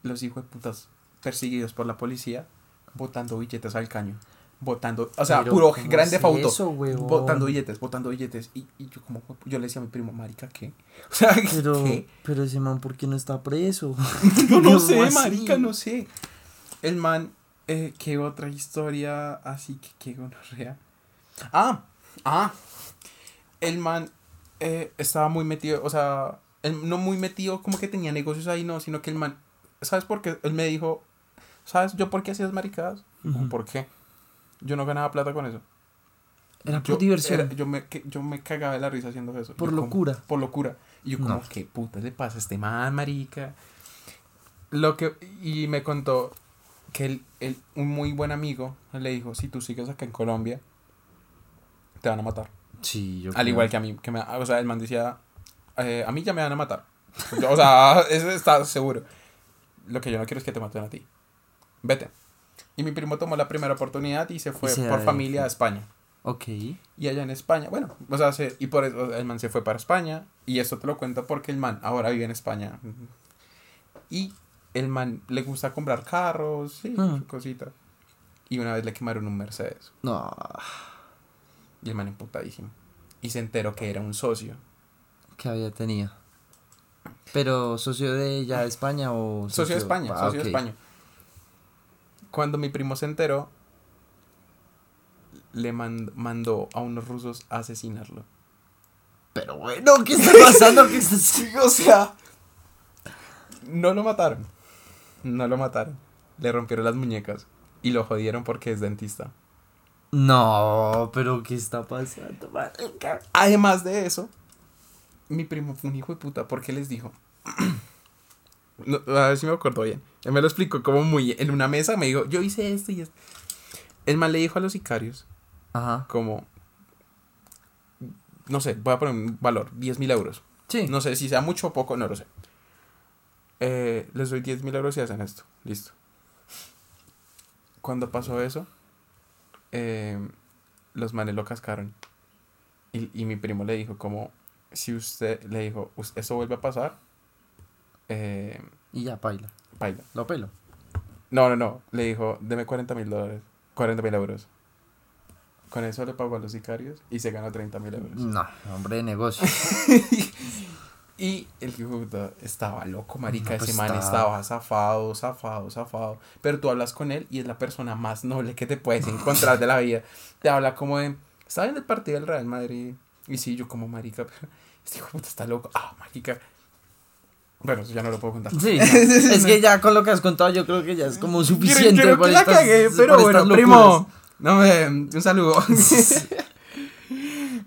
Los hijos de putas perseguidos por la policía, botando billetes al caño. Botando, o sea, Pero, puro ¿cómo grande es fauto. huevón? Botando billetes, botando billetes. Y, y yo como, yo le decía a mi primo, marica, ¿qué? <laughs> O sea, Pero, ¿qué? pero ese man, ¿por qué no está preso? <laughs> Yo no <laughs> ¿Cómo sé, así? marica, no sé. El man, eh, ¿qué otra historia así que qué gonorrea? Ah, ah. El man eh, estaba muy metido, o sea, no muy metido como que tenía negocios ahí, no, sino que el man, ¿sabes por qué? Él me dijo, ¿sabes yo por qué hacías maricadas? ¿Por qué? Yo no ganaba plata con eso. Era por Yo, diversión. era- yo, me, yo me cagaba de la risa haciendo eso. Por Yo como- locura. por locura. Y yo como, No. ¿qué puta le pasa a este man, marica? Lo que... Y me contó que él, él- un muy buen amigo le dijo, si tú sigues acá en Colombia, te van a matar. Sí, yo Al igual que a mí. Que me, o sea, el man decía, "Eh, a mí ya me van a matar. O sea, <laughs> eso está seguro. Lo que yo no quiero es que te maten a ti. Vete. Y mi primo tomó la primera oportunidad y se fue se por familia a España. Ok. Y allá en España, bueno, o sea, se- y por eso el man se fue para España. Y esto te lo cuento porque el man ahora vive en España. Y el man le gusta comprar carros, sí, Ah. su cosita. Y una vez le quemaron un Mercedes. No. Y el man emputadísimo. Y se enteró que era un socio. que había tenido. Pero socio de ya de España o Socio de España, Ah, socio de España. Cuando mi primo se enteró, le man- mandó a unos rusos a asesinarlo. Pero bueno, ¿qué está pasando? ¿Qué está haciendo? <laughs> O sea, no lo mataron. No lo mataron. Le rompieron las muñecas y lo jodieron porque es dentista. No, pero ¿qué está pasando? Además de eso, mi primo fue un hijo de puta porque les dijo. <clears throat> No, a ver si me acuerdo bien. Él me lo explicó como muy en una mesa. Me dijo, yo hice esto y esto. El mal le dijo a los sicarios, Ajá. como. No sé, voy a poner un valor: 10 mil euros. Sí. No sé si sea mucho o poco, no lo sé. Eh, les doy 10 mil euros y hacen esto. Listo. Cuando pasó eso, eh, los manes lo cascaron. Y, y mi primo le dijo como, si usted le dijo, "Us- eso vuelve a pasar, eh, Y ya, paila. baila. Lo pelo. No, no, no. Le dijo, deme 40 mil dólares. 40 mil euros. Con eso le pagó a los sicarios y se ganó 30 mil euros. No, hombre de negocio. <laughs> Y el hijo estaba loco, marica. No, pues Ese man estaba zafado, zafado, zafado. Pero tú hablas con él y es la persona más noble que te puedes encontrar de la vida. Te habla como de, estaba en el partido del Real Madrid. Y sí, yo como marica, pero este hijo de puta está loco. Ah, marica. Bueno, eso ya no lo puedo contar. Sí, <laughs> es que ya con lo que has contado yo creo que ya es como suficiente por que la estas- cagué, por pero bueno, primo. No me, un saludo. <laughs>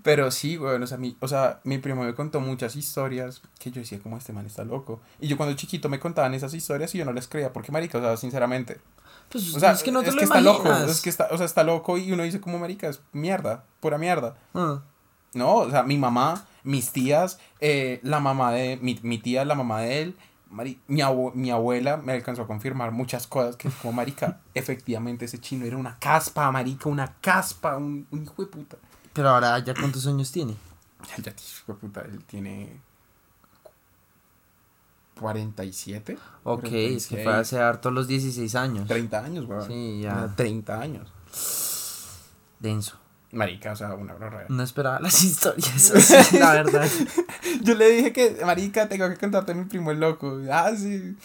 Pero sí, güey, o sea, mi, o sea, mi primo me contó muchas historias que yo decía, como este man está loco. Y yo cuando chiquito me contaban esas historias y yo no les creía, porque marica, o sea, sinceramente. Pues O sea, es que no te lo está loco, es que está, o sea, está loco y uno dice como marica, es mierda, pura mierda. Ah. No, o sea, mi mamá, mis tías, eh, la mamá de, mi, mi tía, la mamá de él, mari- mi, abue- mi abuela me alcanzó a confirmar muchas cosas que como marica, <laughs> efectivamente ese chino era una caspa, marica, una caspa, un, un hijo de puta. Pero ahora ya cuántos años tiene. El ya, hijo de puta, él tiene 47. Ok, es que fue 46, hace harto los 16 años. 30 años, weón. Sí, ya. 30 años. Denso. Marica, o sea, una hora No esperaba las <laughs> historias así, la <laughs> verdad. Yo le dije que, marica, tengo que contarte a mi primo el loco. Ah, sí.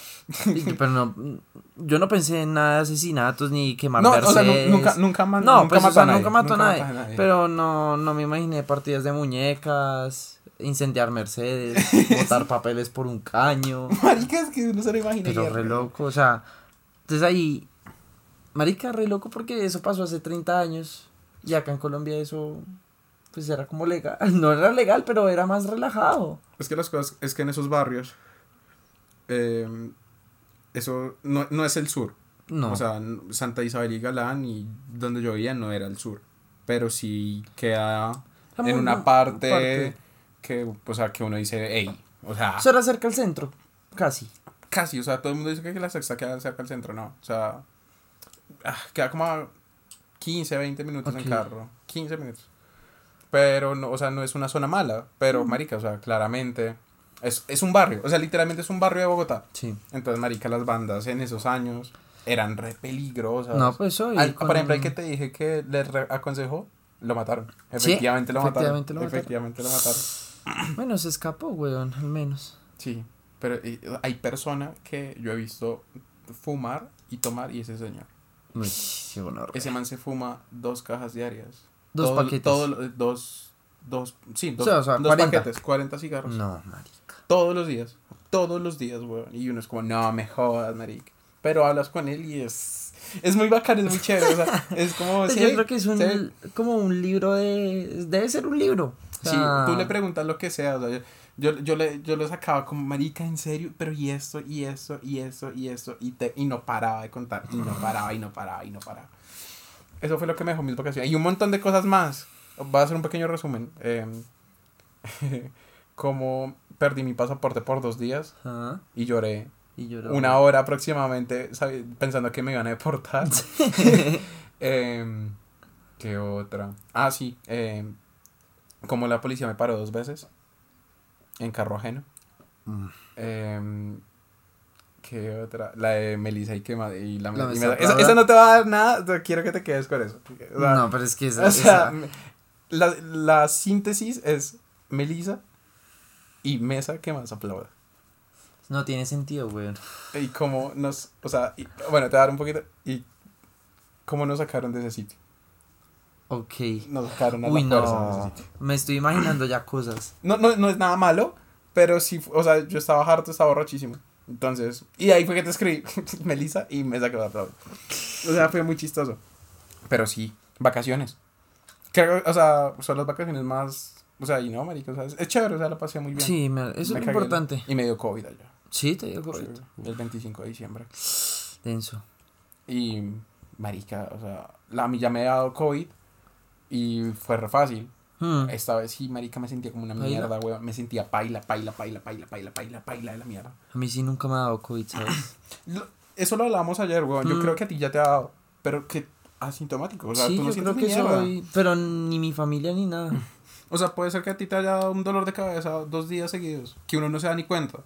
Pero no, yo no pensé en nada de asesinatos ni quemar No, o sea, nu- Mercedes. nunca, nunca, man- No, nunca pues, o mató sea, a nadie. nunca mató a nadie. nadie. Pero no, no me imaginé partidas de muñecas, incendiar Mercedes, <laughs> botar papeles por un caño. Marica, es que no se lo imagina. Pero re loco, o sea, entonces ahí, marica, re loco porque eso pasó hace 30 años y acá en Colombia eso, pues era como legal, <laughs> no era legal, pero era más relajado. Es que las cosas, es que en esos barrios, eh, eso no, no es el sur. No, O sea, Santa Isabel y Galán y donde yo vivía no era el sur. Pero sí queda en una muy- parte, parte. que, o sea, que uno dice, hey, o sea, eso era cerca al centro, casi. casi, o sea, todo el mundo dice que la sexta queda cerca del centro, no, o sea, ah, queda como a 15, 20 minutos Ok. en carro, 15 minutos. Pero, no, o sea, no es una zona mala, pero, marica, o sea, claramente, es, es un barrio, o sea, literalmente es un barrio de Bogotá. Sí. Entonces, marica, las bandas en esos años eran re peligrosas. No, pues hoy. Al- con- Por ejemplo, el que te dije que le aconsejó, lo mataron. ¿Sí? Efectivamente lo mataron. Efectivamente lo mataron. Efectivamente lo mataron. <sniffs> Bueno, se escapó, weón, al menos. Sí, pero eh, hay personas que yo he visto fumar y tomar y ese señor. Honor. Ese man se fuma dos cajas diarias. Dos Todo- paquetes. todo lo- dos, dos, sí, dos, sea, o sea, dos 40. paquetes, 40 cigarros. No, marica. Todos los días. Todos los días, weón. Y uno es como, no, me jodas, marica. Pero hablas con él y es... Es muy bacán, es muy chévere. O sea, <laughs> es como... Sí, yo creo que es un, sí. como un libro de... Debe ser un libro. O Sí, tú le preguntas lo que sea, o sea, yo, yo, le, yo le sacaba como, marica, en serio, pero y esto, y esto, y esto, y esto, y, te, y no paraba de contar, y no paraba, y no paraba, y no paraba. Eso fue lo que me dejó mis vacaciones. Y un montón de cosas más. Voy a hacer un pequeño resumen. Eh, <laughs> como perdí mi pasaporte por dos días Ajá, y lloré Y yo una hora aproximadamente pensando que me iban a deportar. <laughs> Em, ¿Qué otra? Ah, sí. em, como la policía me paró dos veces en carro ajeno. Mm. Em, ¿Qué otra? La de Melissa y que ma- y la, La y esa, esa no te va a dar nada, quiero que te quedes con eso. O sea, no, pero es que esa, <laughs> o sea, esa- la, la síntesis es Melissa y Mesa que más aplauda. no tiene sentido, weón. Y cómo nos, o sea, y- bueno, te voy a dar un poquito, y cómo nos sacaron de ese sitio. Ok. Nos sacaron a Uy, la no. Me estoy imaginando ya cosas. <clears throat> No, no, no es nada malo, pero sí, o sea, yo estaba harto, estaba borrachísimo. Entonces, y ahí fue que te escribí, <laughs> Melissa, y me sacó de aplauso. O sea, fue muy chistoso. Pero sí, vacaciones. Creo, o sea, son las vacaciones más O sea, y no, marica, o sea, es, chévere, o sea, la pasé muy bien. Sí, me- eso Me es lo importante. Y me dio COVID allá. Sí, te digo, Sí, el 25 de diciembre. denso. Y, marica, o sea, la, a mí ya me ha dado COVID y fue re fácil. Hmm. Esta vez sí, marica, me sentía como una ¿Paila? mierda, weón. Me sentía paila, paila, paila, paila, paila, paila, paila de la mierda. A mí sí nunca me ha dado COVID, ¿sabes? <clears throat> Eso lo hablamos ayer, weón. Yo Mm. creo que a ti ya te ha dado, pero que asintomático. O sea, sí, tú no yo sientes creo que soy... Pero ni mi familia ni nada. <laughs> O sea, puede ser que a ti te haya dado un dolor de cabeza dos días seguidos, que uno no se da ni cuenta.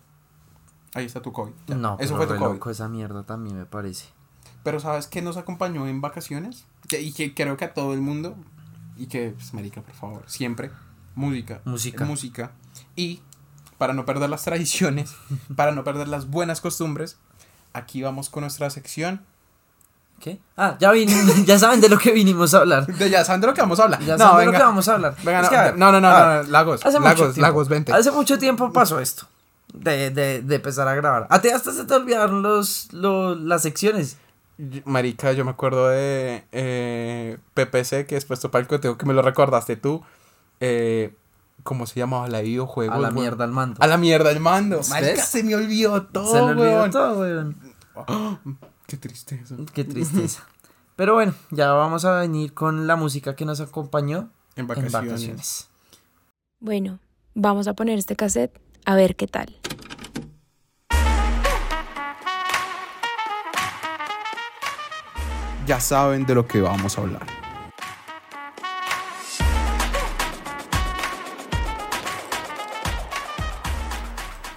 Ahí está tu COVID. ya. No, Eso pero fue tu COVID. loco esa mierda también me parece. Pero ¿sabes qué nos acompañó en vacaciones? Que- y que creo que a todo el mundo, y que, pues, marica, por favor, siempre, música. Música. Música. Y, para no perder las tradiciones, <laughs> para no perder las buenas costumbres, aquí vamos con nuestra sección. ¿Qué? Ah, ya vin <laughs> ya saben de lo que vinimos a hablar. De ya saben de lo que vamos a hablar. Ya no, saben de lo venga. que vamos a hablar. Venga, Es no, que, ver, no, no, no, no, ver, no, Lagos. Hace mucho Lagos, tiempo- Lagos, vente. Hace mucho tiempo pasó esto. De, de, de empezar a grabar. A ti hasta se te olvidaron los, los, las secciones. Marica, yo me acuerdo de eh, PPC, que después tu palco, tengo que me lo recordaste tú. Eh, ¿Cómo se llamaba la videojuego? A la weón? mierda al mando. A la mierda el mando. ¿Ves? Marica, se me olvidó todo, se le olvidó weón. todo, weón. <gasps> Qué tristeza. Qué tristeza. Pero bueno, ya vamos a venir con la música que nos acompañó En en vacaciones. vacaciones. Bueno, vamos a poner este cassette a ver qué tal. Ya saben de lo que vamos a hablar.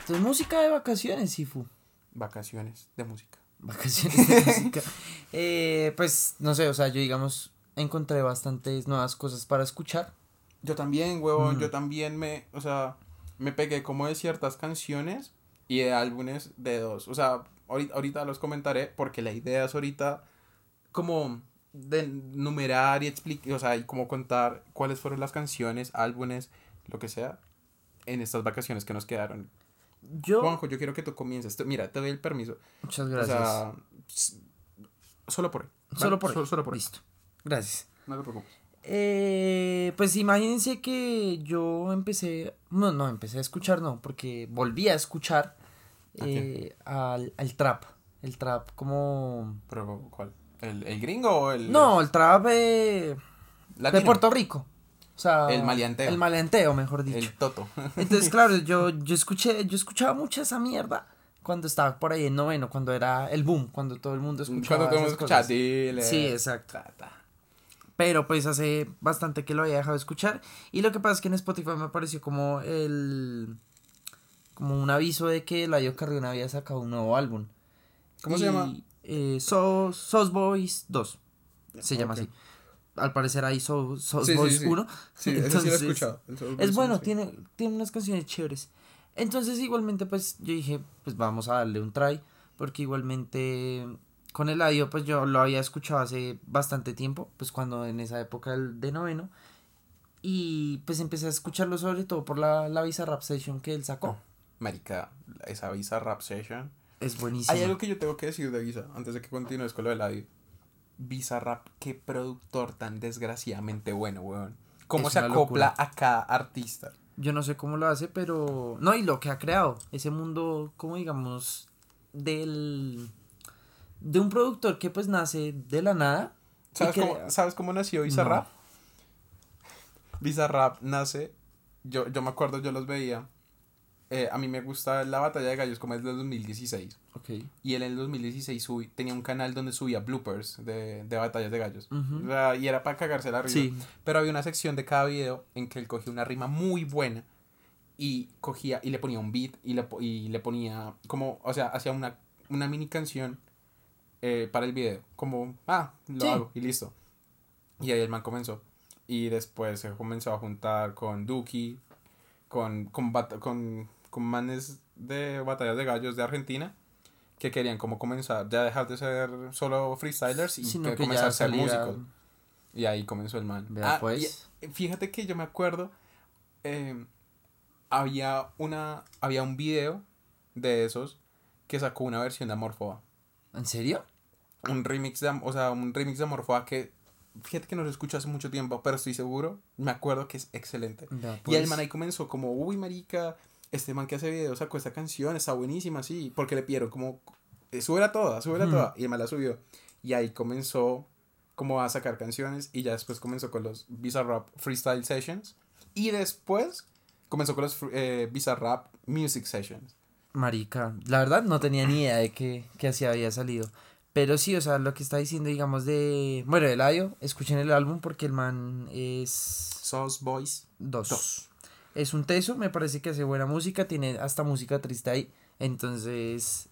Entonces, música de vacaciones, Sifu. Vacaciones de música. Vacaciones de <laughs> música. Eh, pues, no sé, o sea, yo digamos, encontré bastantes nuevas cosas para escuchar. Yo también, huevón, Mm. yo también me, o sea, me pegué como de ciertas canciones y de álbumes de dos. O sea, ahorita, ahorita los comentaré porque la idea es ahorita como de numerar y explicar, o sea, y como contar cuáles fueron las canciones, álbumes, lo que sea, en estas vacaciones que nos quedaron. Yo. Juanjo, yo quiero que tú comiences. Mira, te doy el permiso. Muchas O gracias. sea, s- solo por hoy. ¿vale? solo por Solo, solo por hoy. Listo. Gracias. No te preocupes. Eh, pues imagínense que yo empecé, no, no, empecé a escuchar, no, porque volví a escuchar eh, al, al trap, el trap como... Pero, ¿cuál? ¿El, el gringo o el...? No, el trap eh, de latino? Puerto Rico. O sea, El maleanteo. El maleanteo, mejor dicho. El toto. <laughs> Entonces, claro, yo, yo escuché, yo escuchaba mucha esa mierda cuando estaba por ahí en noveno, cuando era el boom, cuando todo el mundo escuchaba Cuando todo el mundo esas escucha, cosas. dile. Sí, exacto. ta, ta. Pero pues hace bastante que lo había dejado de escuchar. Y lo que pasa es que en Spotify me apareció como el. como un aviso de que Layo Carrión había sacado un nuevo álbum. ¿Cómo se llama? Eh, Sos, Sos Boys 2. Se llama así. Al parecer ahí Sos, Sos Sí, Boys sí. 1. Sí, ese sí lo he Entonces, escuchado. El Es bueno, tiene, tiene unas canciones chéveres. Entonces, igualmente, pues yo dije, pues vamos a darle un try. Porque igualmente con el audio, pues yo lo había escuchado hace bastante tiempo. Pues cuando en esa época del- de noveno. Y pues empecé a escucharlo sobre todo por la, la Visa Rap Session que él sacó. Marica, esa Visa Rap Session. Es buenísimo. Hay algo que yo tengo que decir de Visa, antes de que continúes con lo del audio. Visa Rap, qué productor tan desgraciadamente bueno, weón. Cómo Es se acopla locura. a cada artista. Yo no sé cómo lo hace, pero... No, y lo que ha creado. Ese mundo, como digamos, del... De un productor que pues nace de la nada. ¿Sabes, que- cómo, ¿Sabes cómo nació Visa No. Rap? Visa Rap nace, yo, yo me acuerdo, yo los veía. Eh, a mí me gusta la batalla de gallos como es del 2016. Ok. Y él en el 2016 subí- tenía un canal donde subía bloopers de, de batallas de gallos. Ujú. O sea, y era para cagarse la risa. Sí. Pero había una sección de cada video en que él cogía una rima muy buena y cogía y le ponía un beat y le, y le ponía como, o sea, hacía una, una mini canción eh, para el video. Como, ah, lo Sí. hago y listo. Y ahí el man comenzó. Y después se comenzó a juntar con Duki, con, con, con, con manes de batallas de gallos de Argentina que querían como comenzar, ya dejar de ser solo freestylers y que que comenzar a ser músicos. Y ahí comenzó el man. Vea, Ah, pues. y, fíjate que yo me acuerdo, eh, había, una, había un video de esos que sacó una versión de Amorfoa. ¿En serio? Un remix de, o sea, un remix de Amorfoa que fíjate que no lo escucho hace mucho tiempo, pero estoy seguro, me acuerdo que es excelente. Vea, Y el pues. man ahí comenzó como, uy, marica, este man que hace videos sacó esta canción, está buenísima, sí, porque le pidieron como, eh, súbela toda, súbela mm. toda, y el man la subió. Y ahí comenzó como a sacar canciones y ya después comenzó con los Bizarrap Freestyle Sessions y después comenzó con los eh, Bizarrap Music Sessions. Marica, la verdad no tenía ni idea de que, que así había salido. Pero sí, o sea, lo que está diciendo, digamos, de. Bueno, de Ladio, escuchen el álbum porque el man es. Sauce Boys 2. Es un teso, me parece que hace buena música, tiene hasta música triste ahí. Entonces,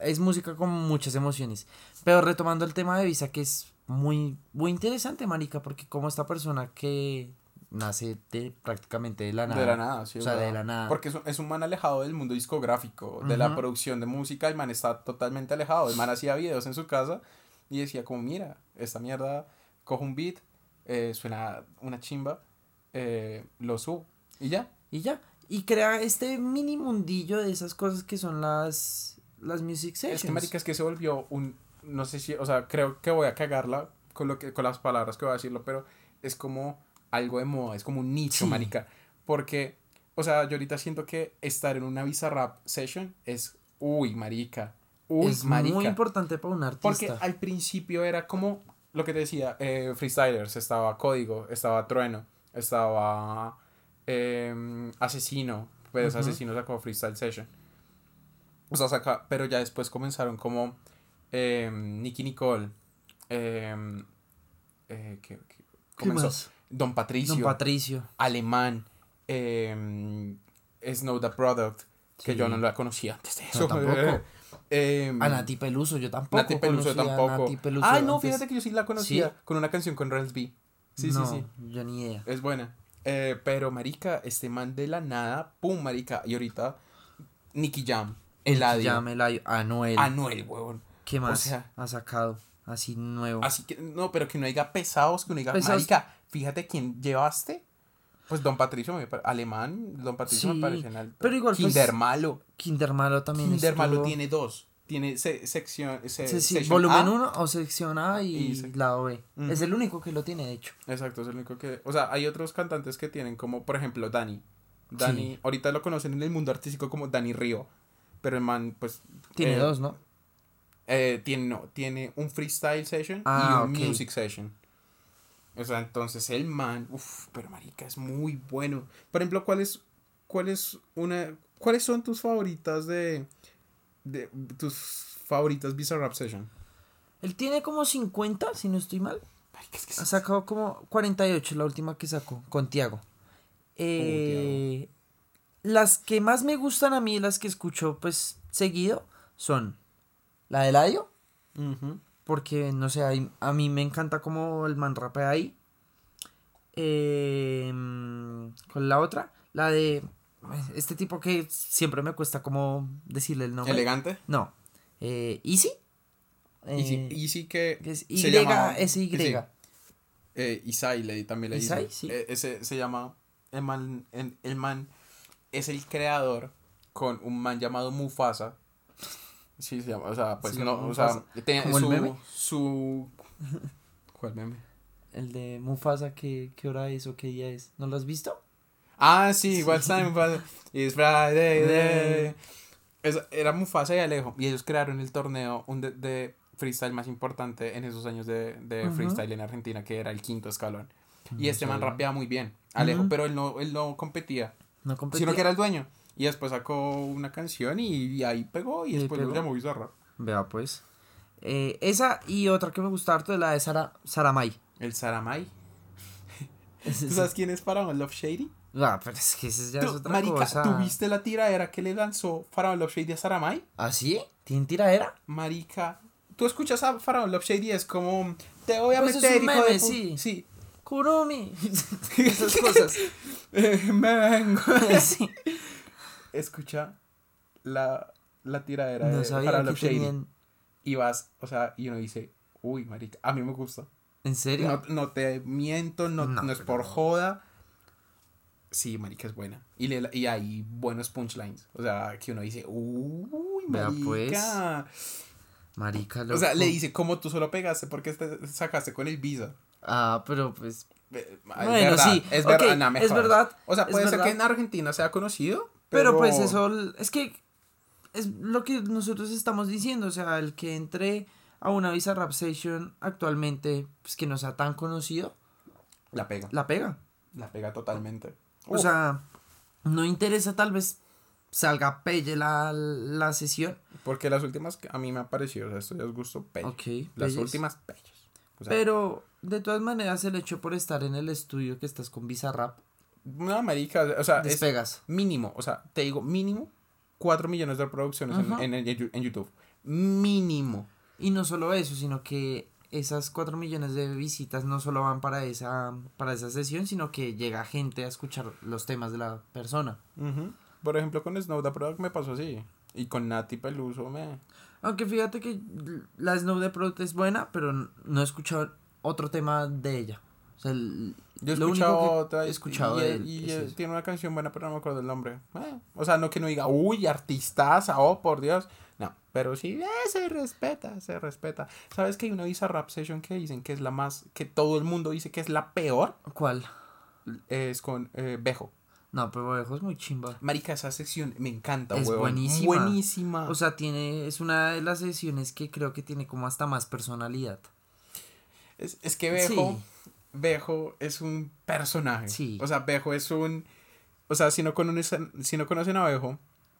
es música con muchas emociones. Pero retomando el tema de Visa, que es muy, muy interesante, marica, porque como esta persona que nace de prácticamente de la nada. De la nada, sí. O sea, de la nada. Porque es un, es un man alejado del mundo discográfico, de la producción de música, el man está totalmente alejado. El man hacía videos en su casa y decía como, mira, esta mierda, cojo un beat, eh, suena una chimba, eh, lo subo y ya. Y ya. Y crea este mini mundillo de esas cosas que son las, las music sessions. Es que marica, es que se volvió un, no sé si, o sea, creo que voy a cagarla con, lo que, con las palabras que voy a decirlo, pero es como algo de moda, es como un nicho, Sí. marica. Porque, o sea, yo ahorita siento que estar en una Bizarrap session es, uy, marica, uy, es marica. muy importante para un artista. Porque al principio era como lo que te decía, eh, freestylers, estaba Código, estaba Trueno, estaba em, Asesino, pues Ujú. Asesino sacó Freestyle Session. O sea, saca, pero ya después comenzaron como em, Nicky Nicole, em, eh, ¿qué- comenzó? Don Patricio, Don Patricio. Alemán, em, Snow the Product, que yo no la conocía antes de No, eso. tampoco. <laughs> A Nati Peluso, yo tampoco. Nati Peluso tampoco. Nati Peluso Ay, no, antes. fíjate que yo sí la conocía ¿Sí? con una canción con Rels B. Sí, no, sí, sí. Yo ni idea. Es buena. Eh, pero, marica, este man de la nada, pum, marica. Y ahorita, Nicky Jam, Eladio, Ya me la Anuel. Anuel, huevón. ¿Qué más sea- ha sacado? Así nuevo. Así que, no, pero que no diga pesados, que no diga, Pesados. marica, fíjate quién llevaste. Pues Don Patricio, me alemán, Don Patricio Sí, me parece en alto. pero igual, pues, Kinder Malo. Kinder Malo también Kinder Malo estuvo- tiene dos. Tiene se- sección, se- Sí, sí, sección volumen A. 1 o sección A y, y sec- lado B. Es el único que lo tiene, de hecho. Exacto, es el único que... O sea, hay otros cantantes que tienen como, por ejemplo, Dani. Dani, Sí. ahorita lo conocen en el mundo artístico como Dani Río. Pero el man, pues... Tiene eh, dos, ¿no? eh, tiene, no, tiene un freestyle session Ah, y un ok. music session. O sea, entonces el man, uff, pero marica, es muy bueno. Por ejemplo, ¿cuál es, cuál es una, ¿cuáles son tus favoritas de, de tus favoritas Bizarrap Session? Él tiene como 50, si no estoy mal. Marica, es que Ha sacado como 48, la última que sacó, con Tiago. Eh, las que más me gustan a mí, las que escucho pues seguido, son la de Ladio, porque no sé, ahí- a mí me encanta como el man rapea ahí. Eh, con la otra, la de este tipo que siempre me cuesta como decirle el nombre. Elegante. No, eh, Easy. Easy, Eh, Easy que que es se Y, llama- S, Y. sí. Eh, Isai le, también le Isai, sí. Eh, ese se llama. El man, el, el man es el creador con un man llamado Mufasa. Sí, se llama. O sea, pues Se no. O sea, Mufasa. tiene ¿Como el su. meme? Su. <laughs> ¿Cuál meme? El de Mufasa, ¿qué, ¿qué hora es o qué día es? ¿No lo has visto? Ah, sí, igual time. It's Friday. Mm. day. Es- era Mufasa y Alejo. Y ellos crearon el torneo un de, de freestyle más importante en esos años de, de freestyle en Argentina, que era el quinto escalón. Y No este man rapeaba muy bien, Alejo, pero él no, él no competía, No competía. sino que era el dueño. Y después sacó una canción y, y ahí pegó y Y después lo pegó. llamó Bizarrap. Vea, pues. Eh, esa y otra que me gusta harto es la de Sara, Saramay. El Saramay. <laughs> ¿Tú sabes quién es Faraón Love Shady? Ah, pero es que esa ya es otra marica, cosa. ¿tú viste la tiradera que le lanzó Faraón Love Shady a Saramay? ¿Ah, sí? ¿Tiene tiradera? Marica, tú escuchas a Faraón Love Shady es como, te voy a Pues es meter, un hijo meme, de pu-". sí. Sí. Kurumi. <laughs> Esas cosas. Eh, me vengo. <laughs> sí. Escucha la, la tiradera No de Faraón Love Shady. tenían... Y vas, o sea, y uno dice, uy, marica, a mí me gusta. ¿En serio? No, no te miento, no, No, no es por joda. Sí, marica, es buena. Y, le, y hay buenos punchlines. O sea, que uno dice, uy, Vea, pues. marica. Marica, o sea, loco. le dice, como tú solo pegaste porque te sacaste con el visa. Ah, pero pues. Eh, Bueno, es verdad, sí, es verdad, no, es verdad, O sea, es puede ser verdad. que en Argentina sea conocido, Pero, pero, pues eso. Es que. Es lo que nosotros estamos diciendo. O sea, el que entre a una Visa Rap Session actualmente, pues que no sea tan conocido, la pega, la pega. la pega totalmente. O Uf, sea, no interesa tal vez salga pelle la, la sesión. porque las últimas que a mí me ha parecido, o sea, esto ya es gusto pello. Ok, Las pelles. últimas. O sea, Pero de todas maneras, el hecho por estar en el estudio que estás con Visa Rap, no, marica, o sea, es despegas. mínimo, o sea, te digo, mínimo 4 millones de reproducciones en, en YouTube. Mínimo. Y no solo eso, sino que esas 4 millones de visitas no solo van para esa, para esa sesión, sino que llega gente a escuchar los temas de la persona. Por ejemplo, con Snow the Product me pasó así. Y con Nati Peluso me... Aunque fíjate que la Snow de Product es buena, pero no he escuchado otro tema de ella. O sea, el- Yo he escuchado otra he escuchado y, de él y, es tiene una canción buena, pero no me acuerdo el nombre. Eh, o sea, no que no diga, uy, artistaza, oh, por Dios. Pero sí, eh, se respeta, se respeta. ¿Sabes que hay una Visa Rap Session que dicen que es la más, que todo el mundo dice que es la peor? ¿Cuál? Es con eh, Bejo. No, pero Bejo es muy chimba. Marica, esa sección me encanta, Es huevón. buenísima. Buenísima. O sea, tiene, es una de las sesiones que creo que tiene como hasta más personalidad. Es, es que Bejo, Sí. Bejo es un personaje. Sí. O sea, Bejo es un... O sea, si no conocen, si no conocen a Bejo,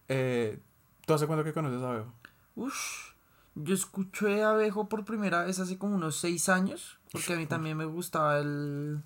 eh, ¿tú hace cuánto que conoces a Bejo? Ush, yo escuché a Bejo por primera vez hace como unos seis años, porque a mí también me gustaba el...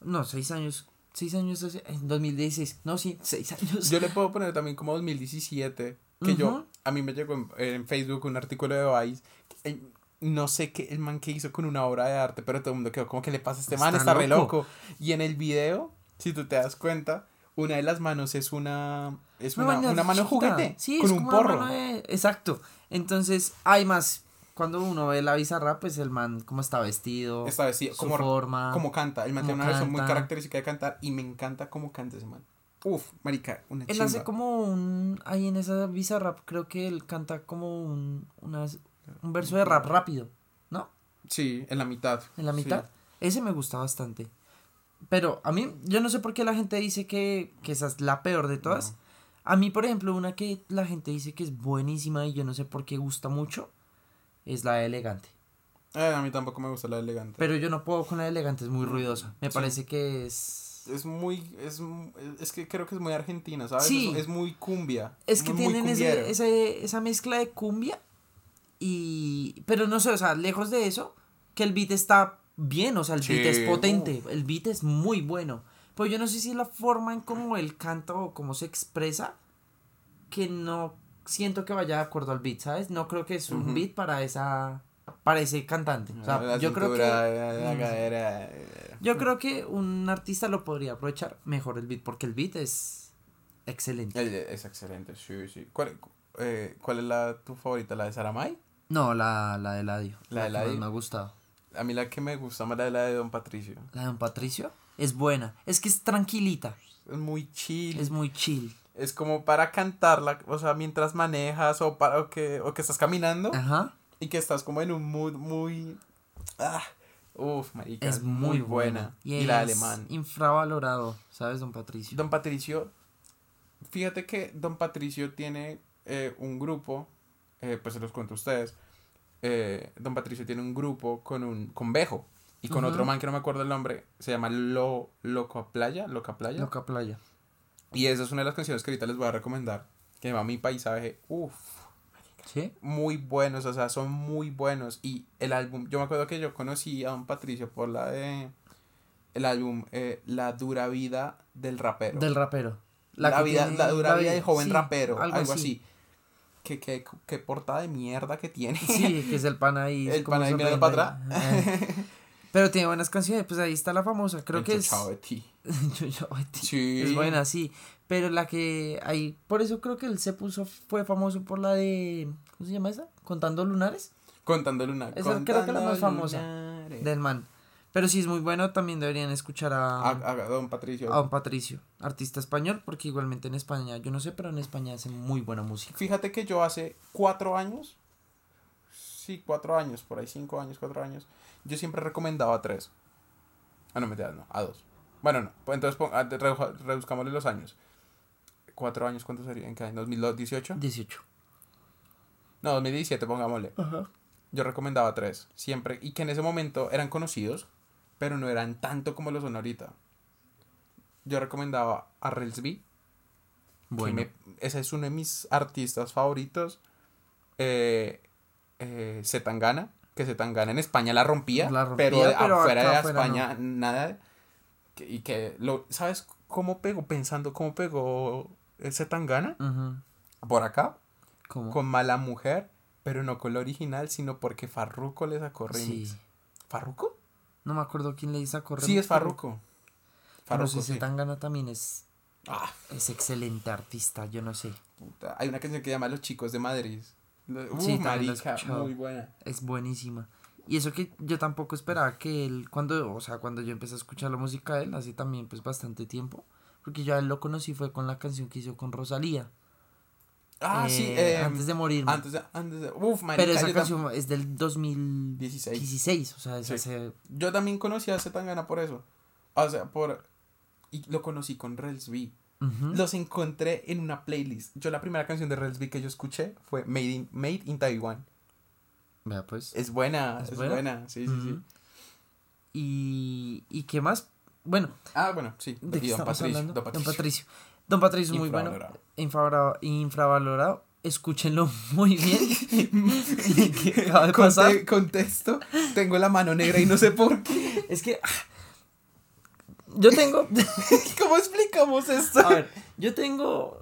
No, seis años, seis años hace... En 2016, no, sí, seis años. Yo le puedo poner también como 2017, que yo, Ujú. a mí me llegó en, en Facebook un artículo de Vice, eh, no sé qué el man que hizo con una obra de arte, pero todo el mundo quedó como que le pasa a este man, Está está re loco. loco. Y en el video, si tú te das cuenta, una de las manos es una, es una, una mano juguete, Sí, con es un como una porro. mano de- Exacto. Entonces, hay más. Cuando uno ve la bizarra, pues el man, cómo está vestido. Sí, su como, forma. como canta, el man tiene una versión muy característica de cantar y me encanta cómo canta ese man. Uf, marica, una Él chimba. hace como un. Ahí en esa bizarra, creo que él canta como un. una- un verso de rap rápido, ¿no? Sí, en la mitad. En la sí. mitad. Ese me gusta bastante. Pero a mí, yo no sé por qué la gente dice que, que esa es la peor de todas. A mí, por ejemplo, una que la gente dice que es buenísima y yo no sé por qué gusta mucho, es la de elegante. Eh, a mí tampoco me gusta la elegante. Pero yo no puedo con la elegante, es muy ruidosa. Me Sí. parece que es... Es muy, es, es que creo que es muy argentina, ¿sabes? Sí. Es, es muy cumbia. Es que muy- muy tienen ese, ese- esa mezcla de cumbia y... Pero no sé, o sea, lejos de eso, que el beat está bien, o sea, el beat Sí, es potente, el beat es muy bueno. Pues yo no sé si la forma en cómo él canta o cómo se expresa, que no siento que vaya de acuerdo al beat, ¿sabes? No creo que es un Ujú. beat para esa... Para ese cantante. O sea, La yo creo que... cintura, la- la cadera, eh. Yo creo que un artista lo podría aprovechar mejor el beat, porque el beat es excelente. El- Es excelente, sí, sí. ¿Cuál, eh, ¿cuál es la tu favorita? ¿La de Saramay? No, la, la de Eladio. La de que más Eladio. Me ha gustado. A mí la que me gusta más es la de Don Patricio. La de Don Patricio es buena. Es que es tranquilita. Es muy chill. Es muy chill. Es como para cantarla, o sea, mientras manejas o para o que, o que estás caminando Ajá. y que estás como en un mood muy... Ah, uf, marica. Es muy buena. Y, la es alemán. Infravalorado, ¿sabes, Don Patricio? Don Patricio, fíjate que Don Patricio tiene eh, un grupo, eh, pues se los cuento a ustedes. Eh, Don Patricio tiene un grupo con un con Bejo y con otro man que no me acuerdo el nombre, se llama Lo Loco Playa, Loca Playa. Loca Playa. Y esa es una de las canciones que ahorita les voy a recomendar, que se llama Mi Paisaje. Uf, ¿Sí? muy buenos, o sea, son muy buenos. Y el álbum, yo me acuerdo que yo conocí a Don Patricio por la de el álbum eh, La dura vida del rapero. Del rapero. La, vida, tiene- la dura vida de joven sí, rapero, algo, así. ¿Qué, qué, qué portada de mierda que tiene. Sí, que es el pan ahí. El pan ahí mirando para atrás. Pero tiene buenas canciones, pues ahí está la famosa. Creo El que es. De ti. <laughs> Yo- yo- ay, tío. Sí. Es buena, sí. Pero la que hay. Por eso creo que él se puso. Fue famoso por la de. ¿Cómo se llama esa? Contando lunares. Contando Luna. Esa creo que es la más Contando famosa lunares. Del man. Pero si es muy bueno, también deberían escuchar a. A, a Don Patricio. a Don Patricio, artista español, porque igualmente en España, yo no sé, pero en España hacen muy buena música. Fíjate que yo hace cuatro años, sí, cuatro años, por ahí cinco años, cuatro años, yo siempre recomendaba a tres. Ah, no, me no, a dos. Bueno, no, pues entonces pon- ah, reduzcámosle los años. Cuatro años, ¿cuánto sería? ¿En qué año? ¿2018? 18. No, 2017, pongámosle. Ajá. Yo recomendaba tres, siempre. Y que en ese momento eran conocidos, pero no eran tanto como lo son ahorita. Yo recomendaba a Relsby. Bueno. me- ese es uno de mis artistas favoritos. Eh, eh, Zetangana, que Zetangana en España la rompía, La rompía, pero, pero afuera de España nada. Que- y que, lo, ¿sabes cómo pegó? Pensando cómo pegó el Zetangana Ujú. por acá, ¿Cómo? con Mala Mujer, pero no con la original, sino porque Farruko le sacó remix. Sí. ¿Farruko? No me acuerdo quién le hizo a correr. Sí, es Farruko. Pero Farruko, si sí. También es, Ah, es excelente artista, yo no sé. puta. Hay una canción que se llama Los Chicos de Madrid. Uh, Sí, marica, muy buena. Es buenísima. Y eso que yo tampoco esperaba que él, cuando, o sea, cuando yo empecé a escuchar la música de él, hace también pues bastante tiempo, porque yo a él lo conocí fue con la canción que hizo con Rosalía. Ah, eh, sí. eh, antes de morir. Antes de, antes de, uf, marica, Pero esa canción es del 2016, 16. o sea, es Sí. hace- yo también conocí a Zetangana por eso. O sea, por... Y lo conocí con Rels B. Los encontré en una playlist. Yo la primera canción de Rels B que yo escuché fue Made in, Made in Taiwan. Vea pues. Es buena, ¿Es es, buena? buena? Sí, sí, sí. Y, y qué más, bueno, Ah, bueno, sí. ¿de qué Don Patricio? Don Patricio. Don Patricio. Don Patricio es muy bueno. Infravalorado. Infravalorado. Escúchenlo <laughs> muy bien. ¿Qué <laughs> acaba de Conte- pasar? Contesto, tengo la mano negra y no sé por qué. Es que. ah, Yo tengo. <laughs> ¿Cómo explicamos esto? A ver, yo tengo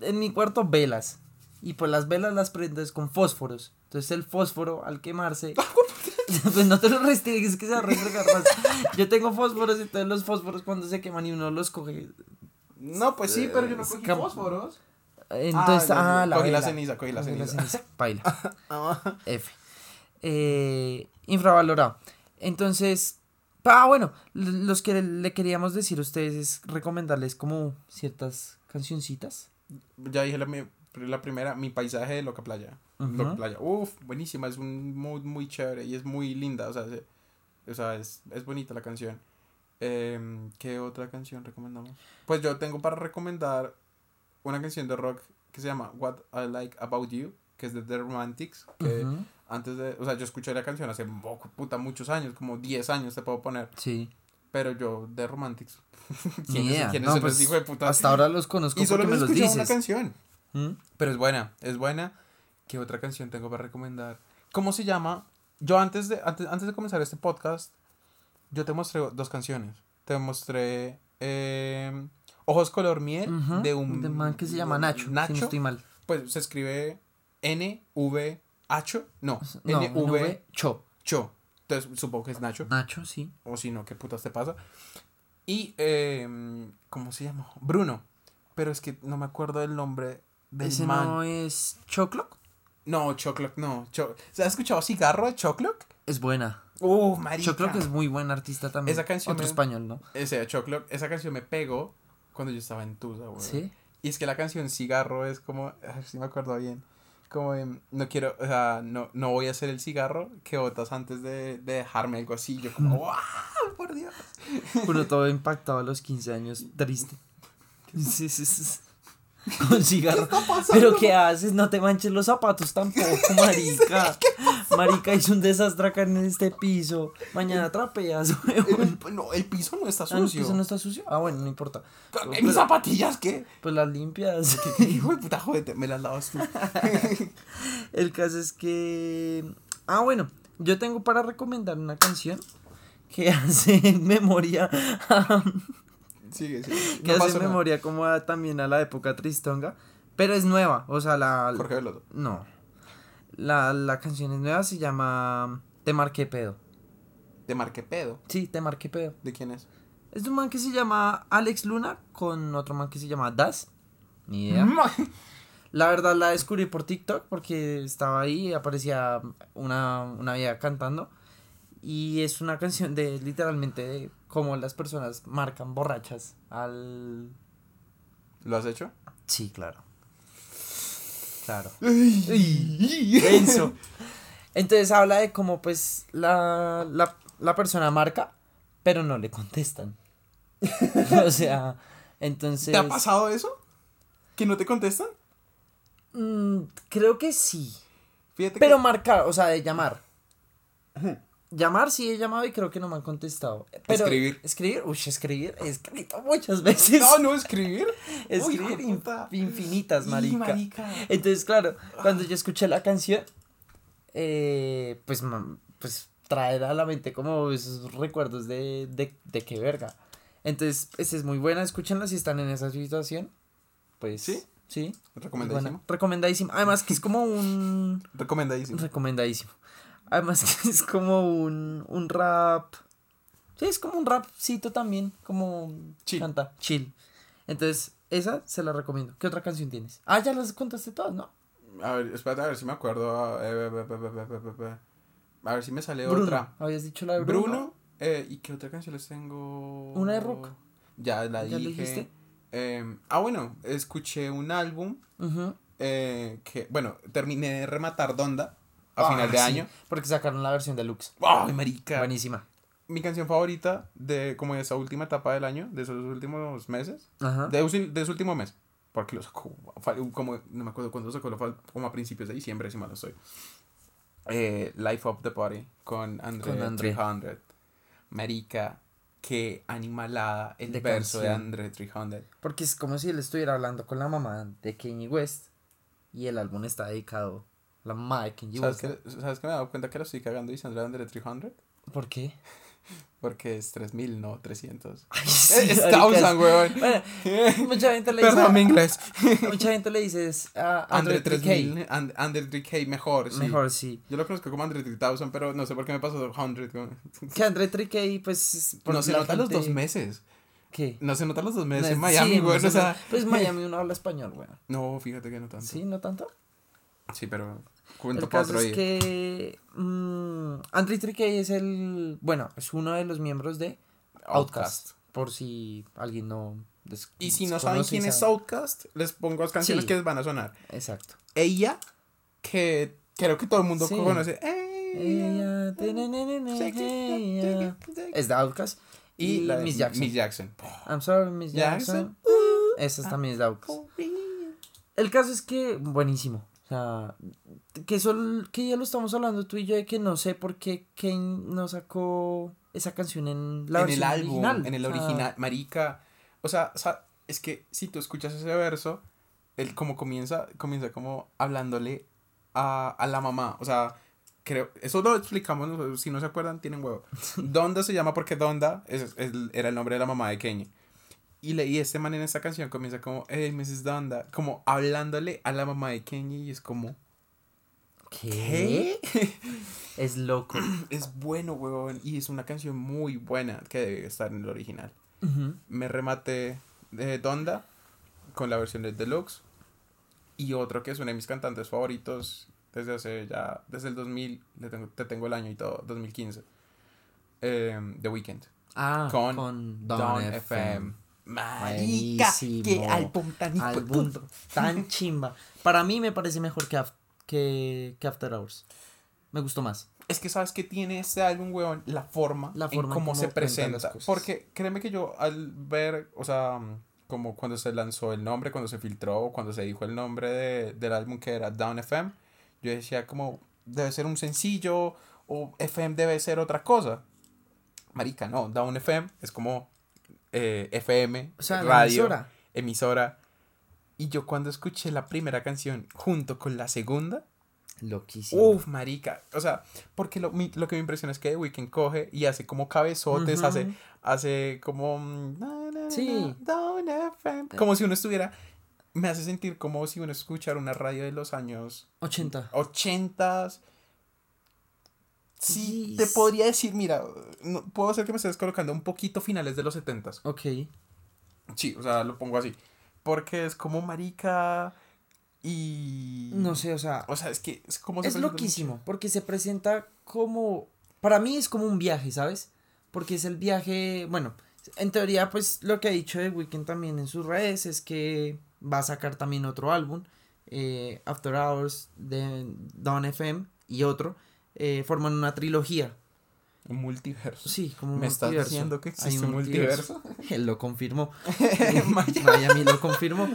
en mi cuarto velas. Y pues las velas las prendes con fósforos. Entonces el fósforo al quemarse. pues no te lo restringes que se va a más. Yo tengo fósforos y entonces los fósforos cuando se queman y uno los coge. No, pues sí, pero yo no cogí cam- fósforos. Entonces, ah, ya. la Cogí la ceniza, cogí la Cogí ceniza. Baila. <laughs> F. Eh, infravalorado. Entonces, ah, bueno, l- los que le queríamos decir a ustedes es recomendarles como ciertas cancioncitas. Ya dije la, mi- la primera, mi paisaje de Loca Playa. Ujú. Loca Playa. Uf, buenísima, es un mood muy chévere y es muy linda, o sea, se- o sea es, es bonita la canción. Em, ¿Qué otra canción recomendamos? Pues yo tengo para recomendar una canción de rock que se llama What I Like About You, que es de The Romantics, que Ujú, antes de, o sea, yo escuché la canción hace mo- puta muchos años, como 10 años te puedo poner, Sí. pero yo The Romantics. <laughs> ¿Quiénes, idea. quiénes No, son pues, hijos de puta? Hasta ahora los conozco y solo porque me los escuchado una dices. canción. ¿Mm? Pero es buena, es buena. ¿Qué otra canción tengo para recomendar? ¿Cómo se llama? Yo antes de, antes, antes de comenzar este podcast, yo te mostré dos canciones. Te mostré eh, Ojos Color Miel de un... de man que se llama Nacho. Nacho. Si no estoy mal. Pues se escribe N-V-H. No, No, N-V... NV, Cho. Cho. Entonces supongo que es Nacho. Nacho, sí. O si no, ¿qué putas te pasa? Y, eh, ¿cómo se llama? Bruno. Pero es que no me acuerdo del nombre del Ese man. no es Choclock. No, Choclock, no. Cho- ¿Se ha escuchado Cigarro de Choclock? Es buena. Uh, marica. Choclock es muy buen artista también. Esa canción Otro me- español, ¿no? Ese Choclock, esa canción me pegó cuando yo estaba en Tusa, güey. Sí. Y es que la canción Cigarro es como, sí me acuerdo bien, como de, no quiero, o sea, no, no voy a hacer el cigarro que botas antes de, de dejarme algo así. Yo como, ¡wow! Por Dios. Uno todo impactado a los 15 años, triste. <laughs> Sí, sí, sí. <laughs> Con cigarro. Pero ¿qué haces? No te manches los zapatos tampoco, <laughs> marica. Marica, hizo un desastre acá en este piso. Mañana trapeas, weón. El- no, el piso no está Ah, ¿el sucio. piso no está sucio? Ah, bueno, no importa. Pero, ¿Mis zapatillas qué? Pues las limpias. Hijo de puta, jódete, me las lavas tú. <laughs> El caso es que. Ah, bueno, yo tengo para recomendar una canción que hace memoria a Sigue, sigue. <laughs> que No hace pasa nada. memoria como a- también a la época tristonga, pero es nueva, o sea, la Jorge Veloso. no. La, la canción es nueva, se llama Te marqué pedo. De Marque Pedo. Sí, Te marqué pedo. ¿De quién es? Es de un man que se llama Alex Luna con otro man que se llama Das. Ni idea. <laughs> La verdad la descubrí por TikTok porque estaba ahí y aparecía una, una vieja cantando. Y es una canción de literalmente de cómo las personas marcan borrachas al... ¿Lo has hecho? Sí, claro. Claro. Denso. Entonces habla de cómo pues la, la, la persona marca, pero no le contestan. <laughs> o sea, entonces... ¿Te ha pasado eso? ¿Que no te contestan? Mm, creo que sí. Fíjate Pero que... marcar, o sea, de llamar. Llamar sí he llamado y creo que no me han contestado. Pero Escribir. Escribir, uy, escribir, he escrito muchas <laughs> veces. No, no, escribir. <laughs> escribir Uy, infinitas, marica. marica. Entonces, claro, cuando yo escuché la canción, eh, pues, pues traer a la mente como esos recuerdos de, de, de qué verga. Entonces, pues, es muy buena, escúchenla si están en esa situación. Pues, ¿Sí? Sí. Recomendadísimo. Bueno, recomendadísimo. Además que es como un... Recomendadísimo. Recomendadísimo. Además <laughs> que es como un, un rap. Sí, es como un rapcito también. Como Chill. canta. Chill. Entonces, esa se la recomiendo. ¿Qué otra canción tienes? Ah, ya las contaste todas, ¿no? A ver, espérate, a ver si me acuerdo. eh. A ver si me sale Bruno. otra. Habías dicho la de Bruno. Bruno. eh, ¿Y qué otra canción les tengo? Una de rock. Ya la ¿Ya lo dije. dijiste? Eh, ah, bueno, escuché un álbum eh, que, bueno, terminé de rematar Donda a Ah, final de sí, año. Porque sacaron la versión deluxe. ¡Ay, marica! Buenísima. Mi canción favorita de como de esa última etapa del año, de esos últimos meses, Ajá. de, de ese último mes, porque lo sacó, como, no me acuerdo cuándo lo sacó, lo como a principios de diciembre, si mal no estoy. Eh, Life of the Party con Andre, Con Andre. 300. Marica, qué animalada el De verso de canción. Andre 300. Porque es como si él estuviera hablando con la mamá de Kanye West. Y el álbum está dedicado la de Kanye ¿Sabes que, ¿Sabes que me he dado cuenta que lo estoy cagando diciendo Andre 300? ¿Por qué? <laughs> Porque es 3000, no 300. Ay, es marica, es- thousand, weón. Bueno, <laughs> mucha gente le dice. Perdón, mi inglés. <laughs> Mucha gente le dice es, Andre 3K. 3000, And- Andre 3K, mejor, sí. Mejor sí. Yo lo conozco como Andre 3000, pero no sé por qué me pasó 100. como- Que Andre 3K, pues. es por No se la notan los gente- dos meses. ¿Qué? No se notan los dos meses No, en Miami, sí, güey. no o se sea, nota. Pues Miami uno habla español, güey. No, fíjate que no tanto. ¿Sí? ¿No tanto? Sí, pero cuento El caso es que. mm, Andre 3K es el. Bueno, es uno de los miembros de Outcast. Por si alguien no. des- Y si no saben quién es. Outcast, les pongo las canciones Sí. que les van a sonar. Exacto. Ella, que creo que todo el mundo Sí. conoce. Ella. Ella. Es de Outcast. Y, la de Miss Jackson. Miss Jackson. I'm sorry, Miss Jackson. Jackson. Esa también es de Outcast. El caso es que, buenísimo. O sea, que, eso, que ya lo estamos hablando tú y yo de que no sé por qué Kane no sacó esa canción en la en el álbum, original. en el O sea, original, marica. O sea, sa- es que si tú escuchas ese verso, él como comienza, comienza como hablándole a, a la mamá. O sea, creo, eso lo explicamos, si no se acuerdan, tienen huevo. <laughs> Donda se llama porque Donda es, es- era el nombre de la mamá de Kenny. Y leí este man en esta canción comienza como, hey, Mrs. Donda, como hablándole a la mamá de Kenny y es como, ¿Qué? <laughs> Es loco. <clears throat> es bueno, huevón, y es una canción muy buena que debe estar en el original. Me rematé de Donda con la versión de Deluxe y otro que es uno de mis cantantes favoritos desde hace ya desde el 2000 le tengo, te tengo el año y todo 2015 eh, The Weeknd Ah, con, con, Don, Don, FM, FM. Marica Buenísimo. qué álbum tan Álbum tan <laughs> chimba. Para mí me parece mejor que, Af- que, que After Hours. Me gustó más. es que sabes que tiene este álbum weón la forma La en forma en cómo se presenta cosas. porque créeme que yo al ver o sea como cuando se lanzó el nombre cuando se filtró cuando se dijo el nombre de- del álbum que era Down FM yo decía como debe ser un sencillo o FM debe ser otra cosa marica no Down FM es como eh, FM O sea, la radio emisora. emisora y yo cuando escuché la primera canción junto con la segunda Loquísimo. Uf, marica. O sea, porque lo, mi- lo que me impresiona es que The Weeknd coge y hace como cabezotes, Ujú. hace, hace como. mm, na, na, Sí. Como si uno estuviera. Me hace sentir como si uno escuchara una radio de los años 80. 80. Sí, te podría decir, mira, no, puedo ser que me estés colocando un poquito finales de los 70 Ok. Sí, o sea, lo pongo así. Porque es como marica y. No sé, o sea, O sea, es que es como se es loquísimo. Porque se presenta como. Para mí es como un viaje, ¿sabes? Porque es el viaje. Bueno, en teoría, pues lo que ha dicho The Weeknd también en sus redes es que va a sacar también otro álbum. eh, After Hours de Don FM y otro. Eh, forman una trilogía. Un multiverso. Sí, como un ¿Me estás multiverso. diciendo que Hay existe un multiverso? Él lo confirmó. <laughs> <laughs> Miami lo confirmó.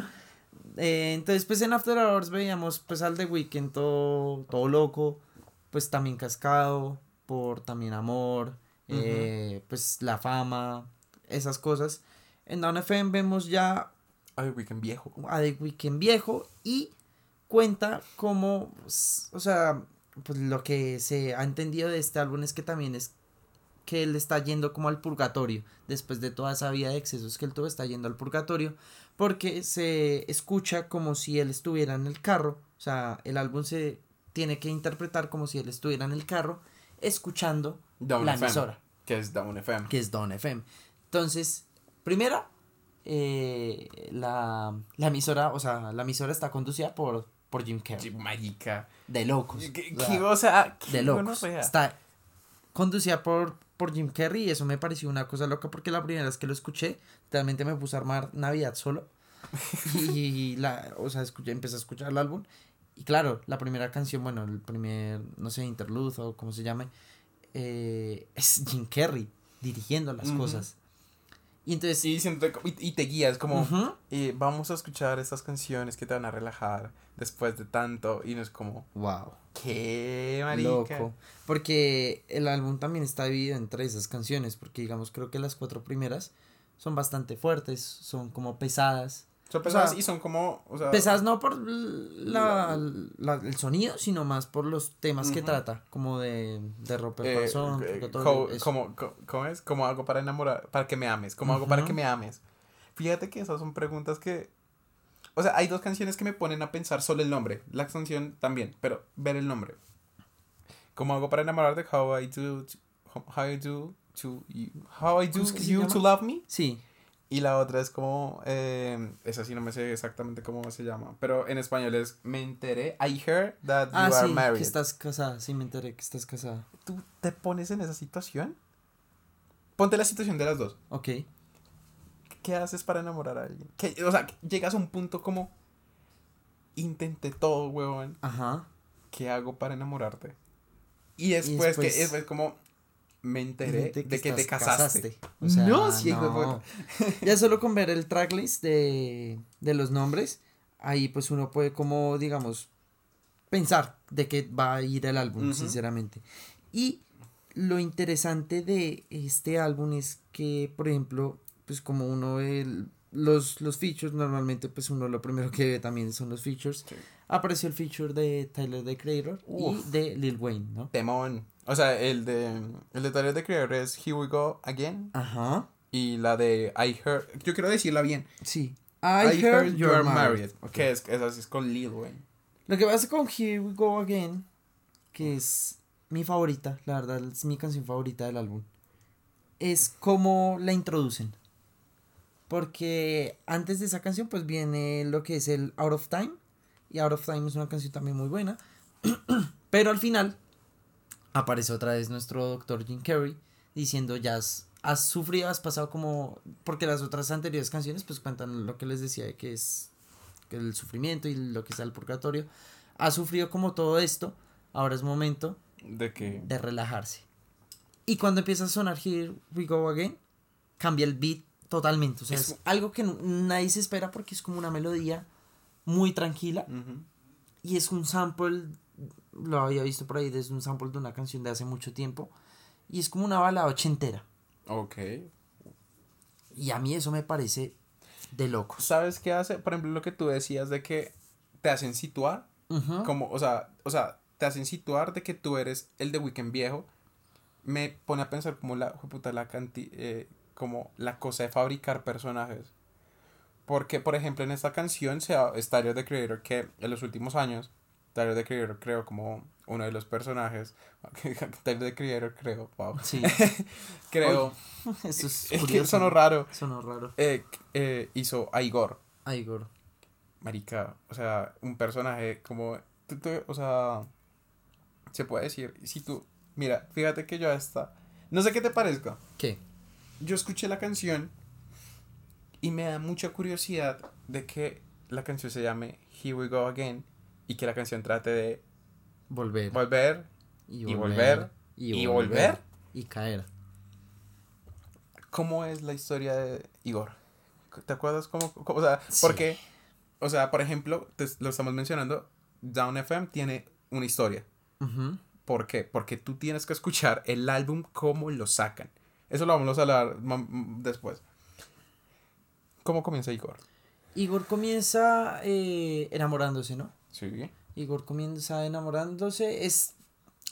Eh, entonces, pues en After Hours veíamos pues al The Weeknd todo, todo loco, pues también cascado por también amor, eh, pues la fama, esas cosas. En Down FM vemos ya Ay, Weekend viejo. a The Weeknd viejo y cuenta como, o sea, pues lo que se ha entendido de este álbum es que también es que él está yendo como al purgatorio, después de toda esa vida de excesos que él tuvo, está yendo al purgatorio, porque se escucha como si él estuviera en el carro, o sea, el álbum se tiene que interpretar como si él estuviera en el carro, escuchando Down la FM. emisora Que es Down FM. que es Don FM. Entonces, primero, eh, la, la emisora, o sea, la emisora está conducida por, por Jim Carrey. Sí, Marica. De locos. ¿Qué- o sea, qué- o sea, qué de locos. Está conducida por, por Jim Carrey y eso me pareció una cosa loca porque la primera vez que lo escuché, realmente me puse a armar Navidad solo. <laughs> y la, o sea, escuché, empecé a escuchar el álbum. Y claro, la primera canción, bueno, el primer, no sé, interlude o como se llame, eh, es Jim Carrey dirigiendo las cosas. Y entonces, Y, siento- y, y te guías como, eh, vamos a escuchar estas canciones que te van a relajar después de tanto. Y no es como, wow, ¿qué, marica? loco. Porque el álbum también está dividido entre esas canciones, porque digamos, creo que las cuatro primeras son bastante fuertes, son como pesadas. Son pesadas sea, y son como, o sea... Pesadas no por la, la- el sonido, sino más por los temas que Ujú. trata, como de, de romper eh, corazón, eh, co- como, co- ¿Cómo es? ¿Cómo hago para enamorar? Para que me ames. ¿Cómo hago para que me ames? Fíjate que esas son preguntas que... O sea, hay dos canciones que me ponen a pensar solo el nombre. La canción también, pero ver el nombre. ¿Cómo hago para enamorarte? How I do... How I do to you... How I do ¿Cómo es que you to love me? Sí, Y la otra es como, eh, esa sí no me sé exactamente cómo se llama, pero en español es, me enteré, I heard that you ah, are sí, married. que estás casada, sí me enteré que estás casada. ¿Tú te pones en esa situación? Ponte la situación de las dos. Ok, ¿Qué haces para enamorar a alguien? ¿Qué- o sea, llegas a un punto como, intenté todo, huevón, ajá. ¿qué hago para enamorarte? Y después, después- que después como, me enteré Gente de que te estás- casaste. O sea, No, sí, de no. <laughs> Ya solo con ver el tracklist de, de los nombres, ahí pues uno puede como, digamos, pensar de qué va a ir el álbum, Ujú. sinceramente. Y lo interesante de este álbum es que, por ejemplo, pues como uno ve el- los, los features, normalmente pues uno lo primero que ve también son los features. Sí. Apareció el feature de Tyler, the Creator, Uf. y de Lil Wayne, ¿no? Temón. O sea, el de, el de the Creator es Here We Go Again. Ajá. Y la de I Heard. Yo quiero decirla bien. Sí. I, heard, you are married. Que es, sí es con Lil Wayne. Lo que pasa con Here We Go Again, que es mi favorita, la verdad es mi canción favorita del álbum, es cómo la introducen. Porque antes de esa canción pues viene lo que es el Out of Time. Y Out of Time es una canción también muy buena. <clears throat> Pero al final aparece otra vez nuestro doctor Jim Carrey diciendo ya has, has sufrido, has pasado como... Porque las otras anteriores canciones pues cuentan lo que les decía de que es que el sufrimiento y lo que está el purgatorio. Has sufrido como todo esto, ahora es momento De que. de relajarse. Y cuando empieza a sonar Here We Go Again, cambia el beat totalmente. O sea, Es- es algo que nadie se espera porque es como una melodía muy tranquila y es un sample, lo había visto por ahí, es un sample de una canción de hace mucho tiempo y es como una balada ochentera. Ok. Y a mí eso me parece de locos. ¿Sabes qué hace? Por ejemplo, lo que tú decías de que te hacen situar. Como, o sea, o sea, te hacen situar de que tú eres el de Weekend viejo. Me pone a pensar como la, puta, la canti, eh, como la cosa de fabricar personajes. Porque, por ejemplo, en esta canción se ha- the Creator, que en los últimos años, Tyler the Creator creo como uno de los personajes. <laughs> Tyler the Creator creo, wow. Sí, <laughs> Creo. <laughs> eso es Es que sonó raro. Sonó raro. Eh, eh, hizo a Igor. Gordo. Marica, o sea, un personaje como, tú- tú- o sea, se puede decir, si tú, mira, fíjate que yo hasta, no sé qué te parezca, ¿Qué? yo escuché la canción y me da mucha curiosidad de que la canción se llame Here We Go Again y que la canción trate de Volver. volver y volver, y, volver, y caer. ¿Cómo es la historia de Igor? ¿Te acuerdas cómo? cómo- o sea, porque, o sea, por ejemplo, te- lo estamos mencionando, Down FM tiene una historia. ¿Por qué? Porque tú tienes que escuchar el álbum cómo lo sacan. Eso lo vamos a hablar después. ¿Cómo comienza Igor? Igor comienza eh, enamorándose, ¿no? Sí. Igor comienza enamorándose. Es.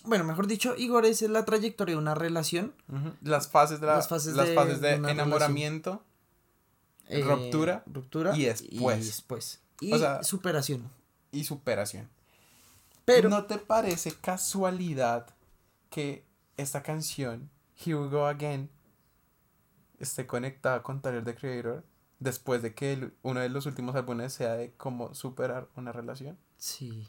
Bueno, mejor dicho, Igor es la trayectoria de una relación. Las fases de, la- Las fases las de fases de una enamoramiento. eh, Ruptura Ruptura. y después. Y después. Y O sea- superación. y superación. Pero. ¿No te parece casualidad que esta canción, Here We Go Again, esté conectada con Tyler the Creator después de que el- uno de los últimos álbumes sea de cómo superar una relación? Sí.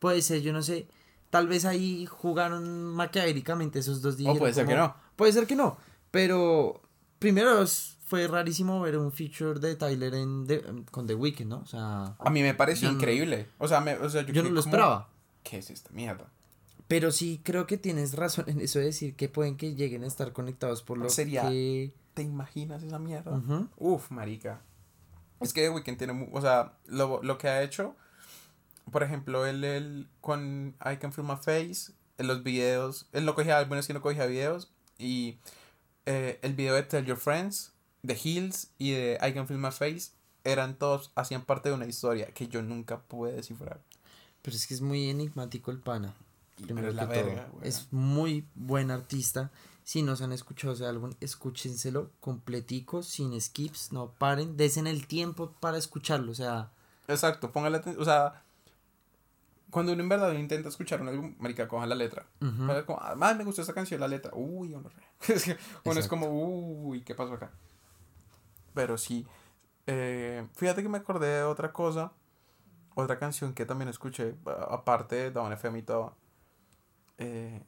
Puede ser, yo no sé. Tal vez ahí jugaron maquiavélicamente esos dos días. O puede ser que no. Puede ser que no. Pero primero fue rarísimo ver un feature de Tyler en con The Weeknd, ¿no? O sea, A mí me no- increíble. O sea, me- o sea, yo, yo no lo como, esperaba. ¿Qué es esta mierda? Pero sí creo que tienes razón en eso de decir que pueden que lleguen a estar conectados por lo Sería- que... ¿Te imaginas esa mierda? Ujú. Uf, marica. Es que The Weeknd tiene, mu- o sea, lo, lo que ha hecho, por ejemplo, él, él con I Can Feel My Face, en los videos, él no cogía álbumes, sino cogía videos, y eh, el video de Tell Your Friends, The Hills y de I Can Feel My Face, eran todos, hacían parte de una historia que yo nunca pude descifrar. Pero es que es muy enigmático el pana. Primero es la que todo. verga, weón. Es muy buen artista. Si no se han escuchado ese álbum, escúchenselo completico, sin skips, no paren, desen el tiempo para escucharlo, o sea, Exacto, póngale atención, o sea, cuando uno en verdad intenta escuchar un álbum, marica, coja la letra. ujú, Para como, ah, "Ay, me gustó esta canción, la letra. Uy, uno, uno <laughs> es como, uy, ¿qué pasó acá? Pero sí, eh, fíjate que me acordé de otra cosa, otra canción que también escuché, aparte de Down FM y todo. eh,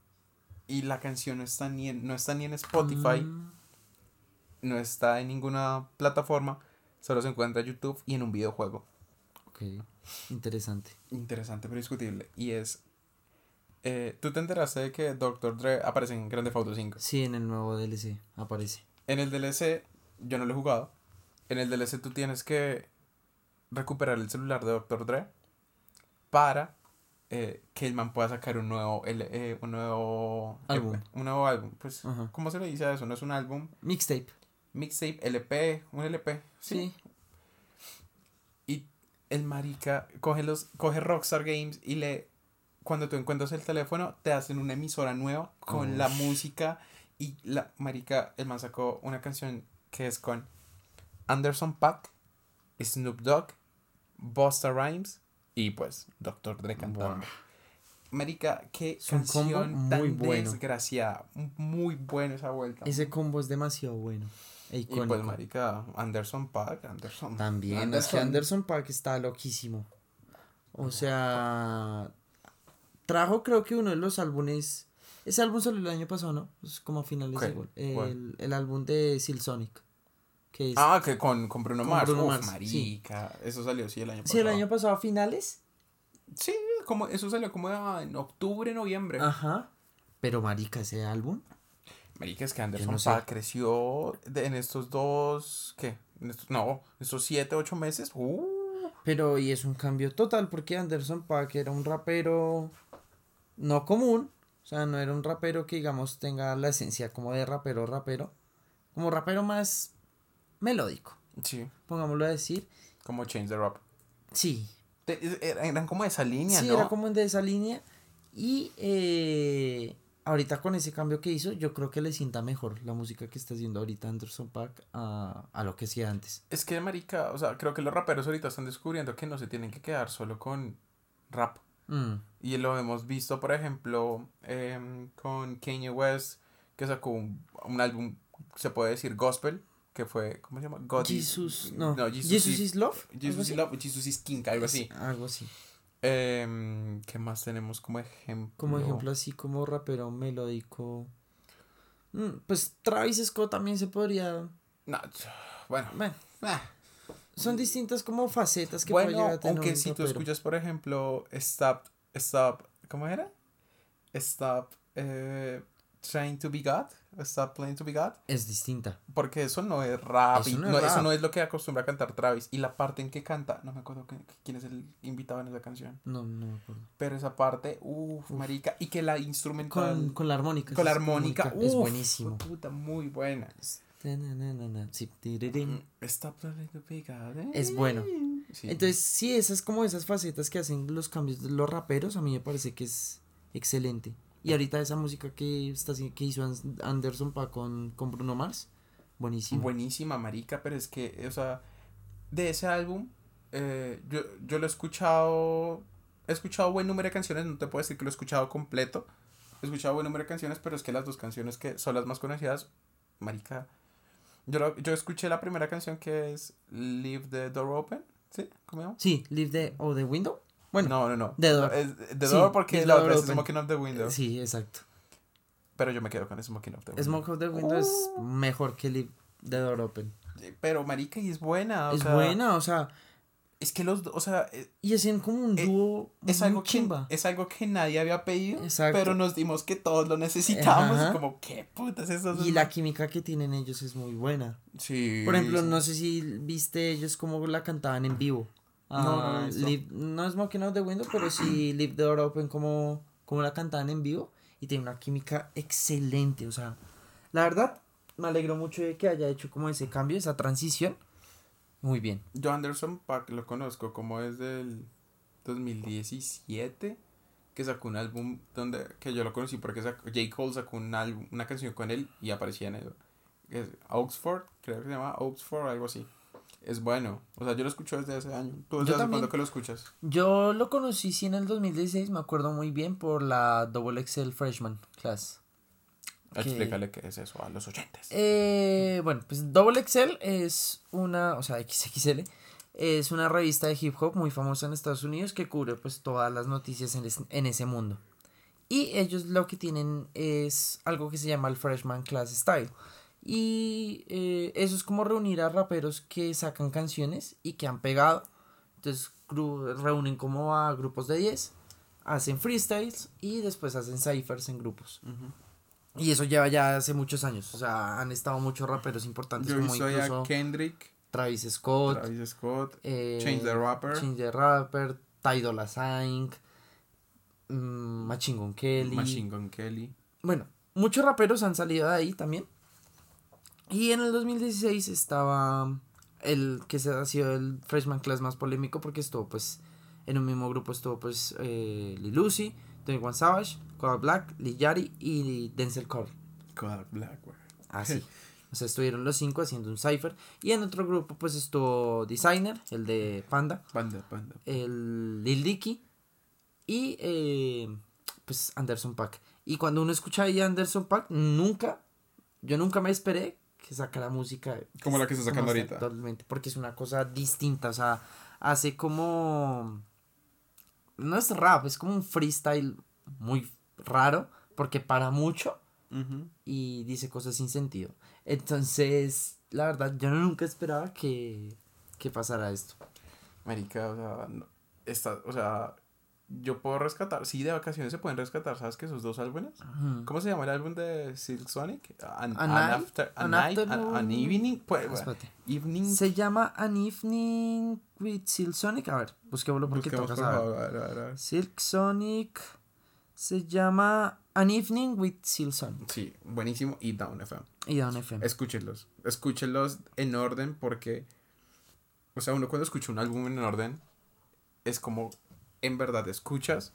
y la canción no está ni en, no está ni en Spotify, Mm, no está en ninguna plataforma, solo se encuentra en YouTube y en un videojuego. Ok, interesante. Interesante, pero discutible. Y es, eh, ¿tú te enteraste de que Dr. Dre aparece en Grand Theft Auto 5? Sí, en el nuevo DLC aparece. En el DLC, yo no lo he jugado. En el DLC tú tienes que recuperar el celular de Dr. Dre para eh, que el man pueda sacar un nuevo, L- eh, un nuevo Álbum. Un nuevo álbum. Pues, Ajá. ¿cómo se le dice a eso? No es un álbum, Mixtape. mixtape, LP, un LP. Sí. El marica coge los, coge Rockstar Games y le, cuando tú encuentras el teléfono, te hacen una emisora nueva con la música y la marica, el man sacó una canción que es con Anderson Paak, Snoop Dogg, Busta Rhymes y pues Dr. Dre cantando. Marica, qué combo canción muy tan bueno. desgraciada. Muy buena esa vuelta. Ese combo es demasiado bueno. Y pues marica, Anderson Paak, Anderson. También, es que Anderson Paak está loquísimo. O sea, trajo creo que uno de los álbumes. Ese álbum salió el año pasado, ¿no? Es como a finales de ¿Cuál? gol. El, el álbum de Silsonic. Que es, Ah, que con, con Bruno Con Mars. Bruno Uf, Mars, marica. Eso salió, sí, el año sí, pasado. el año pasado a finales. Sí, como, eso salió como en octubre, noviembre. Ajá. Pero marica, ese álbum. Marica, es que Anderson no sé. Paak creció de- en estos dos, ¿qué? En estos- no, estos siete, ocho meses. Uh, Pero y es un cambio total porque Anderson Paak era un rapero no común. O sea, no era un rapero que digamos tenga la esencia como de rapero rapero. Como rapero más melódico, sí, pongámoslo a decir. como Change the Rap. Sí, Te- Eran como de esa línea, sí, ¿no? era como de esa línea. Y eh, ahorita con ese cambio que hizo, yo creo que le sienta mejor la música que está haciendo ahorita Anderson Paak a, a lo que hacía antes. Es que, marica, o sea, creo que los raperos ahorita están descubriendo que no se tienen que quedar solo con rap. Mm, Y lo hemos visto, por ejemplo, em, con Kanye West, que sacó un, un álbum, se puede decir gospel, que fue, ¿cómo se llama? God is- Jesus, no. Jesus, Jesus is, is Love. Jesus is Love, Jesus is King, algo así. Algo así. Em, ¿Qué más tenemos como ejemplo? Como ejemplo así como rapero melódico. Mm, pues Travis Scott también se podría... No, bueno. Bueno, ah. son distintas como facetas que puede Bueno, llegar a tener aunque un si tú escuchas, por ejemplo, Stop, Stop, ¿cómo era? Stop eh, Trying to Be God. Stop Playing to Be God. Es distinta. Porque eso no es rap. Eso y no es no, eso rap. no es lo que acostumbra a cantar Travis. Y la parte en que canta, no me acuerdo que- quién es el invitado en esa canción. No, no me acuerdo. Pero esa parte, uff, marica. Y que la instrumental. Con, con la armónica. con la armónica. armónica, es uf, buenísimo. Puta, muy buena. Sí, tirirín. Stop Playing to Be God. eh. Es bueno. Sí. Entonces, sí, esas como esas facetas que hacen los cambios de los raperos, a mí me parece que es excelente. Y ahorita esa música que está que hizo Anderson Pa con, con Bruno Mars, buenísimo. Buenísima, marica, pero es que, o sea, de ese álbum, eh, yo, yo lo he escuchado, he escuchado buen número de canciones, no te puedo decir que lo he escuchado completo, he escuchado buen número de canciones, pero es que las dos canciones que son las más conocidas, marica, yo, lo- yo escuché la primera canción que es Leave the Door Open, ¿sí? ¿Cómo se llama? Sí, Leave the o The Window. Bueno, no, no, no. The Door. The Sí, Door porque Leave la otra es. Smoking up the Window. sí, exacto. Pero yo me quedo con Smoking up the Window. Smoke of the Window es mejor que Leave the Door Open. Pero marica, y es buena. o es sea, buena, o sea, Es que los, dos, o sea, eh, y hacían como un Eh, dúo es algo, que, chimba. es algo que nadie había pedido, Exacto. pero nos dimos que todos lo necesitábamos. Ajá. Como, ¿qué putas es eso? Y la química que tienen ellos es muy buena. Sí. Por ejemplo, sí. no sé si viste ellos cómo la cantaban en vivo. No, no Ah, visto. Leave- no es Smoking Out the Window, pero sí <clears throat> Leave the Door Open como, como la cantaban en vivo. Y tiene una química excelente. O sea, la verdad, me alegro mucho de que haya hecho como ese cambio, esa transición. Muy bien. Yo Anderson Paak lo conozco como desde el 2017, que sacó un álbum donde, que yo lo conocí porque sacó, J. Cole sacó un álbum, una canción con él y aparecía en. Es Oxford, creo que se llama Oxford, algo así. Es bueno, o sea, yo lo escucho desde hace año. ¿Tú Yo desde hace también. cuándo que lo escuchas? Yo lo conocí sí en el 2016, me acuerdo muy bien, por la Double XL Freshman Class. Que- Explícale qué es eso a los oyentes. Eh, bueno, pues Double XL es una, o sea, XXL, es una revista de hip hop muy famosa en Estados Unidos que cubre pues todas las noticias en, es- en ese mundo. Y ellos lo que tienen es algo que se llama el Freshman Class Style. Y eh, eso es como reunir a raperos que sacan canciones y que han pegado. Entonces reúnen como a grupos de 10, hacen freestyles y después hacen ciphers en grupos. Y eso lleva ya hace muchos años. O sea, han estado muchos raperos importantes Yo como incluso a Kendrick, Travis Scott, Travis Scott, eh, Change the Rapper. Change the Rapper, Ty Dolla Sign, mm, Machine Gun Kelly. Machine Gun Kelly. Bueno, muchos raperos han salido de ahí también. Y en el 2016 estaba el que se ha sido el freshman class más polémico porque estuvo pues en un mismo grupo estuvo pues eh, Lil Uzi, Twenty One Savage, Kodak Black, Lil Yachty y Denzel Curry. Kodak Black, güey. <laughs> Así. O sea, estuvieron los cinco haciendo un cipher. Y en otro grupo pues estuvo Designer, el de Panda, Panda, panda. el Lil Dicky y eh, pues Anderson Pack. Y cuando uno escucha ahí a Anderson Pack, nunca, yo nunca me esperé que sacara música. Como la que está sacando ahorita. Totalmente, porque es una cosa distinta, o sea, hace como... No es rap, es como un freestyle muy raro, porque para mucho y dice cosas sin sentido. Entonces, la verdad, yo nunca esperaba que, que pasara esto. Marica, o sea, no- esta, o sea, yo puedo rescatar, sí, de vacaciones se pueden rescatar, ¿sabes qué? Esos dos álbumes. ¿Cómo se llama el álbum de Silk Sonic? An, A an after, a an night, an, afternoon- an evening, pues, Ah, bueno, espérate. evening. Se llama An Evening with Silk Sonic. A ver, busquémoslo porque toca por saber. Silk Sonic se llama An Evening with Silk Sonic. Sí, buenísimo. Y Down FM. Y Down FM. Escúchenlos. Escúchenlos en orden porque. O sea, uno cuando escucha un álbum en orden. Es como en verdad escuchas.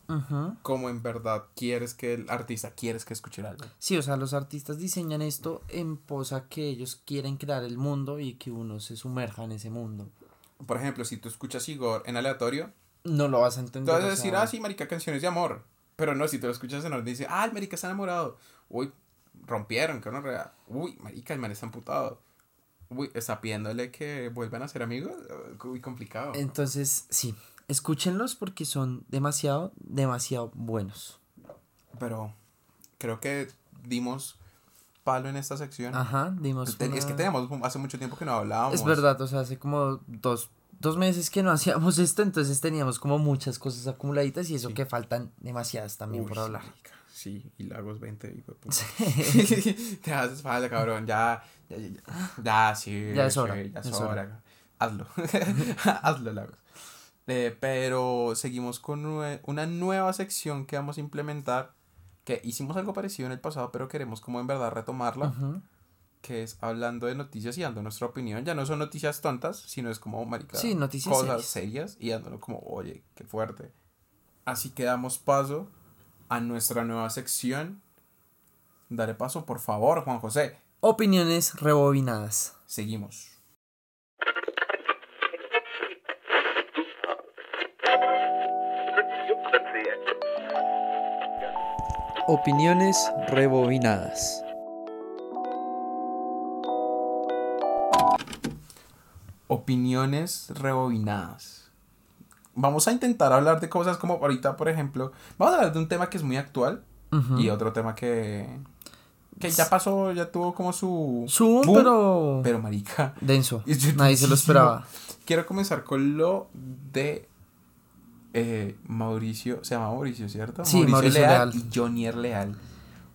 Como en verdad quieres que el artista quieres que escuche el álbum. Sí, o sea, los artistas diseñan esto en posa que ellos quieren crear el mundo y que uno se sumerja en ese mundo. Por ejemplo, si tú escuchas Igor en aleatorio, No lo vas a tú entender. vas a decir, sea, ah, sí, marica, canciones de amor. Pero no, si tú lo escuchas en orden, dice, ah, el marica está enamorado. Uy, rompieron, que no rea. Uy, marica, el man está amputado. Uy, está pidiéndole que vuelvan a ser amigos. Uy, complicado. Entonces, sí, escúchenlos porque son demasiado, demasiado buenos. Pero creo que dimos palo en esta sección. Ajá, dimos. Te- Es que una- teníamos hace mucho tiempo que no hablábamos. Es verdad, o sea, hace como dos, dos meses que no <laughs> hacíamos esto, entonces teníamos como muchas cosas acumuladitas y eso Sí. que faltan demasiadas también Uy, por hablar. Sí, y Lagos 20, hijo de puta. <laughs> Te haces falta, cabrón. Ya, ya, ya, ya, ya, sí. Ya es sí, hora, ya es, es hora. hora. Hazlo. <laughs> Hazlo, Lagos. Eh, pero seguimos con nue- una nueva sección que vamos a implementar. Que hicimos algo parecido en el pasado, pero queremos como en verdad retomarla. Ujú. Que es hablando de noticias y dando nuestra opinión. Ya no son noticias tontas, sino es como, marica, Sí, noticias cosas serias y dándolo como, oye, qué fuerte. Así que damos paso a nuestra nueva sección. Dale paso, por favor, Juan José. Opiniones rebobinadas. Seguimos. Opiniones rebobinadas. Opiniones rebobinadas. Vamos a intentar hablar de cosas como ahorita, por ejemplo, vamos a hablar de un tema que es muy actual y otro tema que que ya pasó, ya tuvo como su Su, boom, pero... pero marica, denso. <laughs> Es Nadie se lo esperaba. Quiero comenzar con lo de eh, Mauricio, se llama Mauricio, ¿cierto? Sí, Mauricio Leal. y Jonier Leal.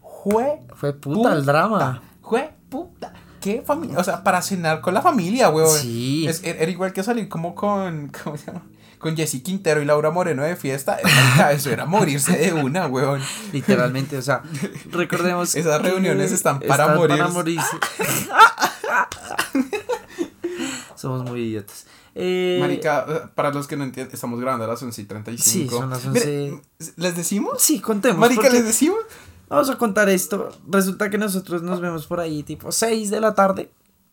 Jue Fue puta el drama. Jue puta. ¿Qué familia? O sea, para cenar con la familia, weón. Sí. Es- era igual que salir como con. <laughs> ¿Cómo se llama? Con Jessy Quintero y Laura Moreno de fiesta. Eso era morirse de una, weón. <laughs> Literalmente, o sea, recordemos <laughs> Esas reuniones están para morirse. Somos muy idiotas. Eh, Marica, eh, para los que no entienden, estamos grabando a las 11 y 35. Sí, son las Mire, 11. ¿Les decimos? Sí, contemos. Marica, ¿les decimos? Vamos a contar esto. Resulta que nosotros nos vemos por ahí tipo 6 de la tarde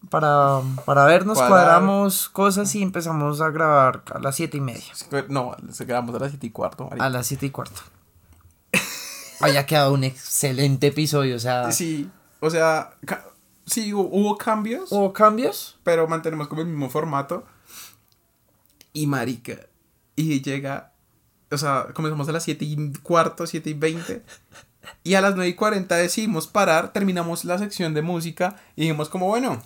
para, para vernos, Cuadrar. cuadramos cosas y empezamos a grabar a las 7 y media. No, se quedamos a las 7 y cuarto, marica. A las 7 y cuarto. <laughs> Había quedado un excelente episodio, o sea, Sí, o sea, sí, hu- hubo cambios, ¿hubo cambios? pero mantenemos como el mismo formato. Y marica, y llega, o sea, comenzamos a las 7 y cuarto, 7 y 20. Y a las 9 y 40 decidimos parar, terminamos la sección de música y dijimos como, bueno,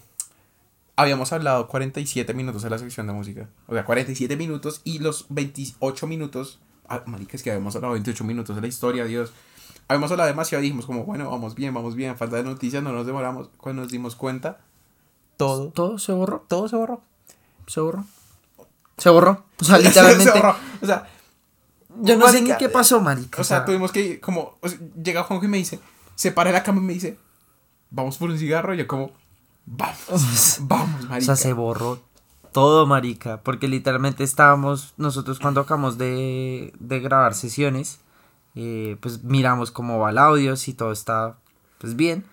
habíamos hablado 47 minutos de la sección de música. O sea, 47 minutos y los 28 minutos, ah, marica, es que habíamos hablado 28 minutos de la historia, Dios. Habíamos hablado demasiado y dijimos como, bueno, vamos bien, vamos bien, falta de noticias, no nos demoramos. Cuando nos dimos cuenta, todo, Todo se borró, todo se borró. se borró. Se borró. O sea, <laughs> Se literalmente. borró. O sea, Yo no sé ni qué pasó, marica. O sea, tuvimos que ir, como, o sea, llega Juanjo y me dice, se para de la cama y me dice, vamos por un cigarro. Y yo como, vamos, <laughs> vamos, O marica. sea, se borró todo, marica. Porque literalmente estábamos, nosotros cuando acabamos de, de grabar sesiones, eh, pues miramos cómo va el audio, si todo está pues bien.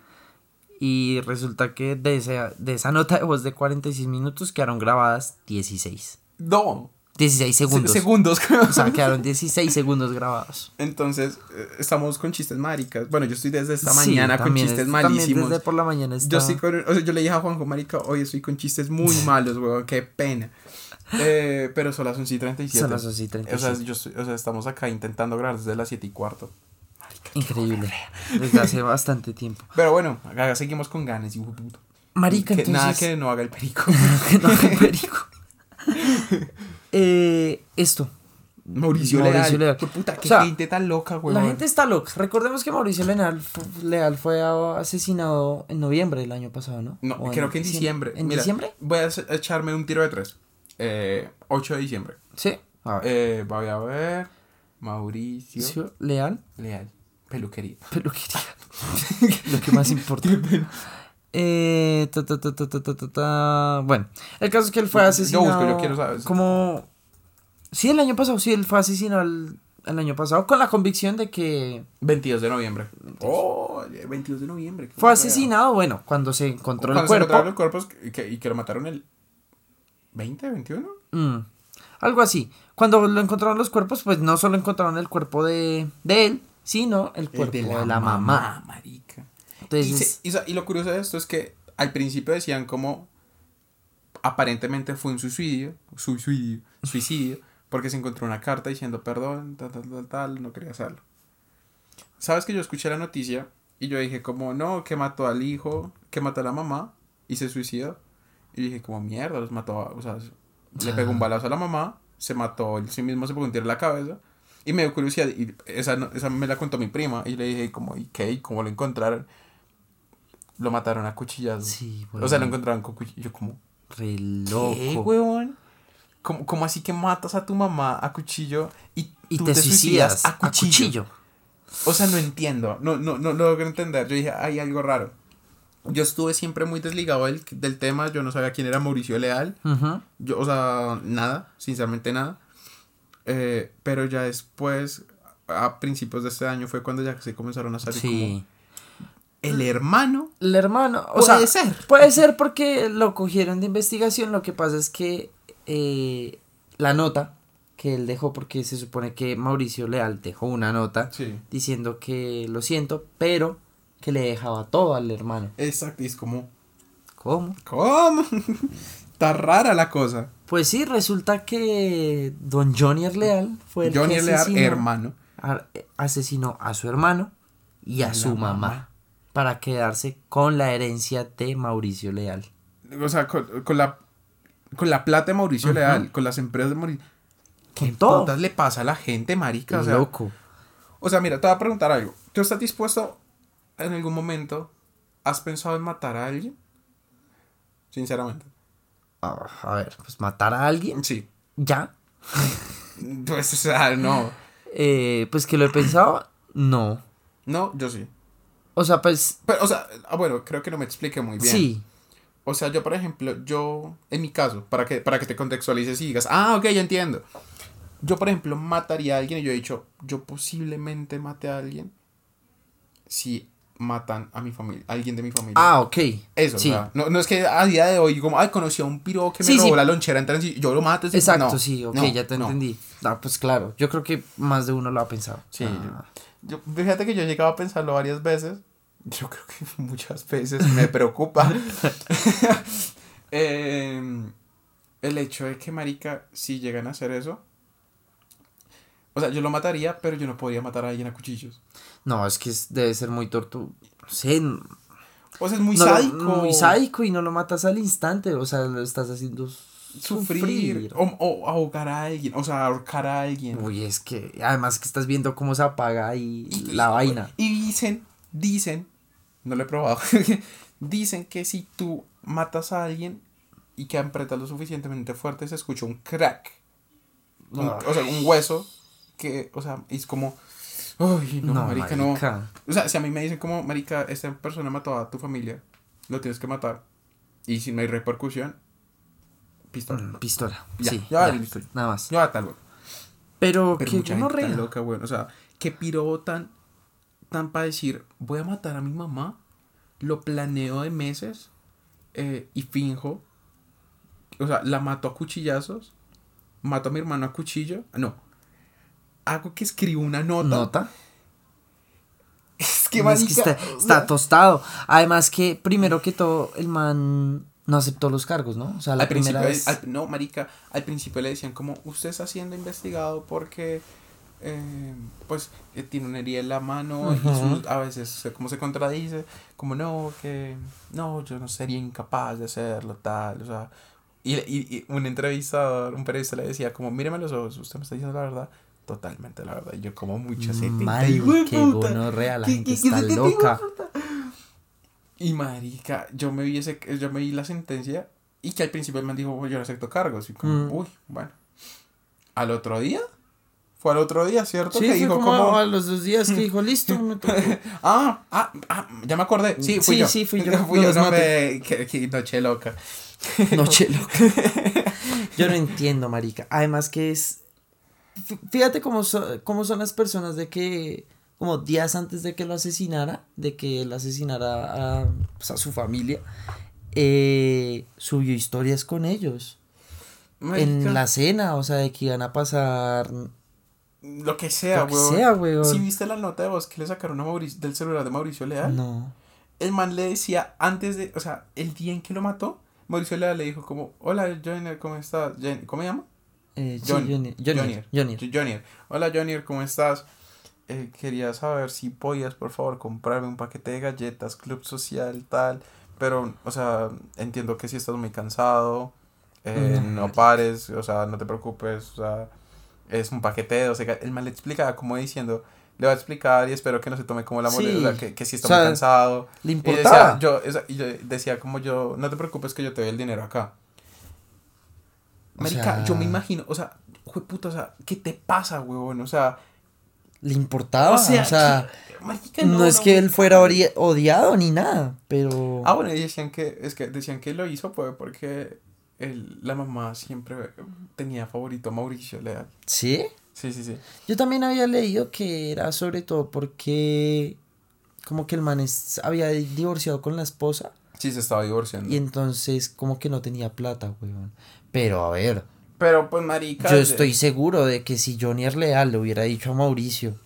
Y resulta que de esa, de esa nota de voz de 46 minutos quedaron grabadas 16. No, 16 se- segundos. segundos. <laughs> O sea, quedaron 16 segundos grabados. Entonces, eh, estamos con chistes maricas. Bueno, yo estoy desde esta Sí, mañana con chistes es- malísimos. desde por la mañana está... Yo estoy con, o sea, yo le dije a Juanjo, marica, hoy estoy con chistes muy <laughs> malos, weón, qué pena. Eh, pero son las 11 y 37. Son las 11 y O sea, 37. yo estoy- o sea, estamos acá intentando grabar desde las 7 y cuarto. Increíble. Desde hace bastante tiempo. Pero bueno, acá seguimos con ganas, puta. Marica, Que- entonces... Nada que no haga el perico. <laughs> que no haga perico. <laughs> Eh, esto. Mauricio, Mauricio Leal. Leal. Qué puta, qué O sea, gente tan loca, weón. La gente está loca. Recordemos que Mauricio Leal, fu- Leal fue asesinado en noviembre del año pasado, ¿no? No, O creo que en diciembre. ¿En Mira, diciembre? Voy a echarme un tiro de tres. Eh, 8 de diciembre. Sí. A ver. Eh, voy a ver. Mauricio Mauricio Leal, Leal. Peluquería. peluquería. <laughs> Lo que más importa. Eh, bueno, el caso es que él fue asesinado. Yo busco, yo quiero saber. Como. Sí, el año pasado, sí, él fue asesinado el, el año pasado con la convicción de que. 22 de noviembre. Oh, 22 de noviembre. Fue asesinado, bueno, cuando se encontró cuando el cuerpo. Se los cuerpos y que, y que lo mataron el. 20, 21? Mm, algo así. Cuando lo encontraron los cuerpos, pues no solo encontraron el cuerpo de, de él, sino el cuerpo de la, mamá. Marica. Y, Entonces, y sa- y lo curioso de esto es que al principio decían como aparentemente fue un suicidio, suicidio, suicidio, porque se encontró una carta diciendo perdón, tal, tal, tal, tal, no quería hacerlo. Sabes que yo escuché la noticia y yo dije como no, que mató al hijo, que mató a la mamá y se suicidó. Y dije como mierda, los mató, a- o sea, le pegó un balazo a la mamá, se mató, él sí mismo se pegó un tiro en la cabeza Y me dio curiosidad, y esa, no- esa me la contó mi prima, y le dije, como, ¿y qué? ¿Y cómo lo encontraron? Lo mataron a cuchillas. Sí, O sea, lo weón. encontraron con cuchillas. Yo como, Re ¿qué, huevón? ¿Cómo, cómo así que matas a tu mamá a cuchillo y, Y tú te, suicidas a cuchillo? cuchillo. O sea, no entiendo, no, no, no, no logro entender. Yo dije, hay algo raro. Yo estuve siempre muy desligado del, del tema, yo no sabía quién era Mauricio Leal. Yo, o sea, nada, sinceramente nada. Eh, pero ya después, a principios de este año, fue cuando ya se comenzaron a salir Sí. como el hermano. El hermano, o Puede sea, ser. puede ser porque lo cogieron de investigación. Lo que pasa es que eh, la nota que él dejó, porque se supone que Mauricio Leal dejó una nota Sí. diciendo que lo siento, pero que le dejaba todo al hermano. Exacto, y es como, ¿Cómo? ¿cómo? <laughs> Está rara la cosa. Pues sí, resulta que don Johnny Leal fue el Johnny que Leal, hermano. a- asesinó a su hermano y a la su mamá, mamá. Para quedarse con la herencia de Mauricio Leal. O sea, con, con la, con la plata de Mauricio. Leal, con las empresas de Mauricio. ¿Qué putas le pasa a la gente, marica? O sea, Loco. o sea, mira, te voy a preguntar algo. ¿Tú estás dispuesto en algún momento? ¿Has pensado en matar a alguien? Sinceramente. Ah, a ver, pues matar a alguien, Sí. ya. <laughs> Pues, o sea, no. Eh, pues que lo he pensado, no. No, yo sí. O sea, pues Pero, o sea, ah, bueno, creo que no me expliqué muy bien. sí. O sea, yo, por ejemplo, yo, en mi caso, para que, para que te contextualices y digas, ah, ok, ya entiendo. Yo, por ejemplo, mataría a alguien y yo he dicho, yo posiblemente mate a alguien si matan a mi familia, a alguien de mi familia. Ah, ok. Eso, sí. o sea, no, no es que a día de hoy, como, ay, conocí a un piro que me Sí, robó sí. la lonchera, entonces yo lo mato. Exacto, no, sí, ok, no, ya te entendí. Ah, pues claro, yo creo que más de uno lo ha pensado. Sí, Ah, Yo, fíjate que yo he llegado a pensarlo varias veces. Yo creo que <laughs> muchas veces me preocupa. <laughs> Em, el hecho de que, marica, si llegan a hacer eso. O sea, yo lo mataría, pero yo no podría matar a alguien a cuchillos. No, es que es- debe ser muy tortu... No O sea, es muy lo- sádico. Muy sádico y no lo matas al instante, o sea, lo estás haciendo Sufrir. O, o ahogar a alguien. O sea, ahorcar a alguien. Uy, es que además que estás viendo cómo se apaga ahí la vaina. Y dicen, dicen, no lo he probado, <laughs> dicen que si tú matas a alguien y que apretas lo suficientemente fuerte, se escucha un crack. Un-. O sea, un hueso que, o sea, es como, uy, no, marica, no. marica. O sea, si a mí me dicen como, marica, esta persona mató a tu familia, lo tienes que matar. Y si no hay repercusión, pistola. Mm, Pistola. Ya, sí, ya, ya, listo. nada más. Yo tal. Pero, Pero qué mucha gente gonorrea. tan loca, güey. O sea, que piro tan, tan para decir, voy a matar a mi mamá, lo planeo de meses eh, y finjo. O sea, la mato a cuchillazos, mato a mi hermano a cuchillo. No. Hago que escribo una nota. ¿Nota? Es que, No, es que está, tostado. Además que, primero que todo, el man no aceptó los cargos, ¿no? O sea, la al primera vez... al- no, marica, al principio le decían como, usted está siendo investigado porque, eh, pues, eh, tiene una herida en la mano y sus- a veces como se contradice, como no, que, no, yo no sería incapaz de hacerlo, tal, o sea, y, y, y un entrevistador, un periodista le decía como, míreme los ojos, usted me está diciendo la verdad, totalmente la verdad, y yo como mucho se Marica, qué gonorrea, la gente está loca. Y marica, yo me vi ese, yo me vi la sentencia y que al principio el man dijo, "Bueno, yo no acepto cargos. Y como, Mm. uy, bueno. Al otro día, fue al otro día, ¿cierto? Sí, que dijo como, como, a los dos días que dijo, listo, me tocó". <laughs> ah, ah, ah, ya me acordé. Sí, fui Sí, yo. sí, fui yo. <laughs> fui No yo, no me, que, que noche loca. <laughs> Noche loca. Yo no entiendo, marica. Además que es... fí- Fíjate cómo, so- cómo son las personas de que... Como días antes de que lo asesinara, de que él asesinara a, pues, a su familia, eh, subió historias con ellos. Marica, En la cena, o sea, de que iban a pasar... Lo que sea, Lo que weón. ¿Sí viste la nota de voz que le sacaron a Mauricio, del celular de Mauricio Leal? No. el man le decía antes de, o sea, el día en que lo mató, Mauricio Leal le dijo como, hola Jonier, ¿cómo estás? ¿Cómo se llama? Eh, sí, John- Jonier. Jonier. Jonier. Jo- Jonier. Hola Jonier, ¿cómo estás? Eh, quería saber si podías, por favor, comprarme un paquete de galletas, club social, tal. Pero, o sea, entiendo que si estás muy cansado, eh, no pares, o sea, no te preocupes, o sea, es un paquete de 12 galletas. El mal le explicaba como diciendo, le va a explicar y espero que no se tome como la molestia, Sí. o sea, que, que si está O sea, muy cansado. Le Y importaba. decía, yo, esa- y yo decía como yo, no te preocupes que yo te doy el dinero acá. O Marica, sea- yo me imagino, o sea, puta, o sea, ¿qué te pasa, huevón? O sea, Le importaba. o sea, que- no, es que él fuera odiado ni nada, pero... Ah, bueno, y decían que, es que decían que lo hizo pues porque el- la mamá siempre tenía favorito a Mauricio Leal. ¿Sí? Sí, sí, sí. Yo también había leído que era sobre todo porque como que el man es- había divorciado con la esposa Sí, se estaba divorciando. y entonces como que no tenía plata, weón. Pero a ver, Pero pues, marica. yo estoy seguro de que si Johnny Leal le hubiera dicho a Mauricio,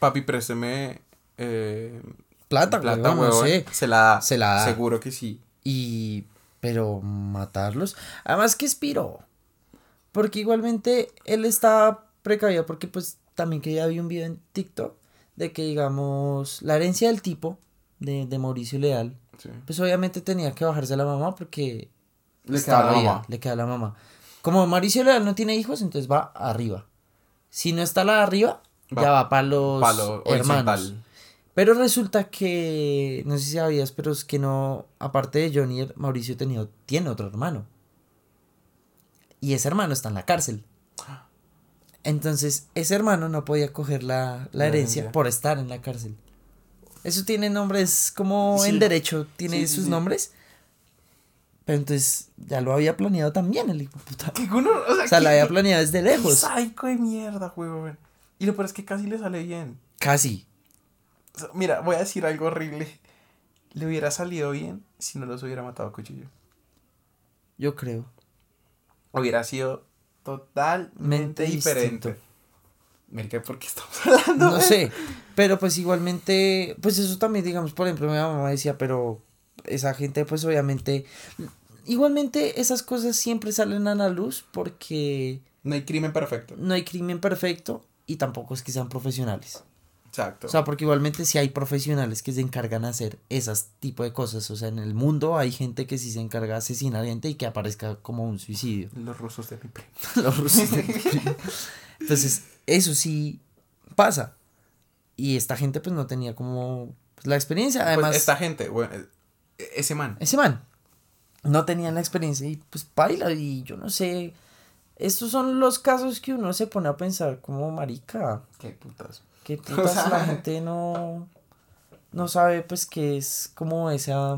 Papi, présteme. Eh, plata, plata, no sé. Se la da. Se la da. Seguro que sí. Y. Pero matarlos. Además que expiró. Porque igualmente él estaba precavido. Porque pues también que ya vi un video en TikTok. De que digamos. La herencia del tipo. De, de Mauricio Leal. Sí. Pues obviamente tenía que bajarse a la mamá. Porque. Le queda la mamá. Le queda la mamá. Como Mauricio Leal no tiene hijos. Entonces va arriba. Si no está la de arriba. Va ya va para los pa' lo hermanos. Pero resulta que, no sé si sabías, pero es que no, aparte de Johnny, Mauricio tenía, tiene otro hermano. Y ese hermano está en la cárcel. Entonces, ese hermano no podía coger la, la herencia por estar en la cárcel. Eso tiene nombres como Sí. en derecho, tiene sí, sus sí. nombres. Pero entonces, ya lo había planeado también el hijo puta. Uno- o sea, O sea, la había planeado desde lejos. psycho de mierda, huevón. Y lo peor es que casi le sale bien. Casi. O sea, mira, voy a decir algo horrible. Le hubiera salido bien si no los hubiera matado a cuchillo. Yo creo. Hubiera sido totalmente Mente diferente. distinto. Mira, ¿por qué estamos <laughs> hablando? No sé, pero pues igualmente, pues eso también, digamos, por ejemplo, mi mamá decía, pero esa gente, pues obviamente, igualmente esas cosas siempre salen a la luz porque No hay crimen perfecto. no hay crimen perfecto y tampoco es que sean profesionales. Exacto. O sea, porque igualmente si hay profesionales que se encargan de hacer esas tipo de cosas, o sea, en el mundo hay gente que sí se encarga de asesinar gente y que aparezca como un suicidio. <laughs> Los rusos de mi primo. <laughs> Los rusos de- Entonces, eso sí pasa. Y esta gente pues no tenía como pues, la experiencia. Además, Pues esta gente, bueno, e- ese man. ese man no tenía la experiencia y pues baila y yo no sé. Estos son los casos que uno se pone a pensar como marica. Qué putas. Que <laughs> putas sea- la gente no no sabe pues que es como esa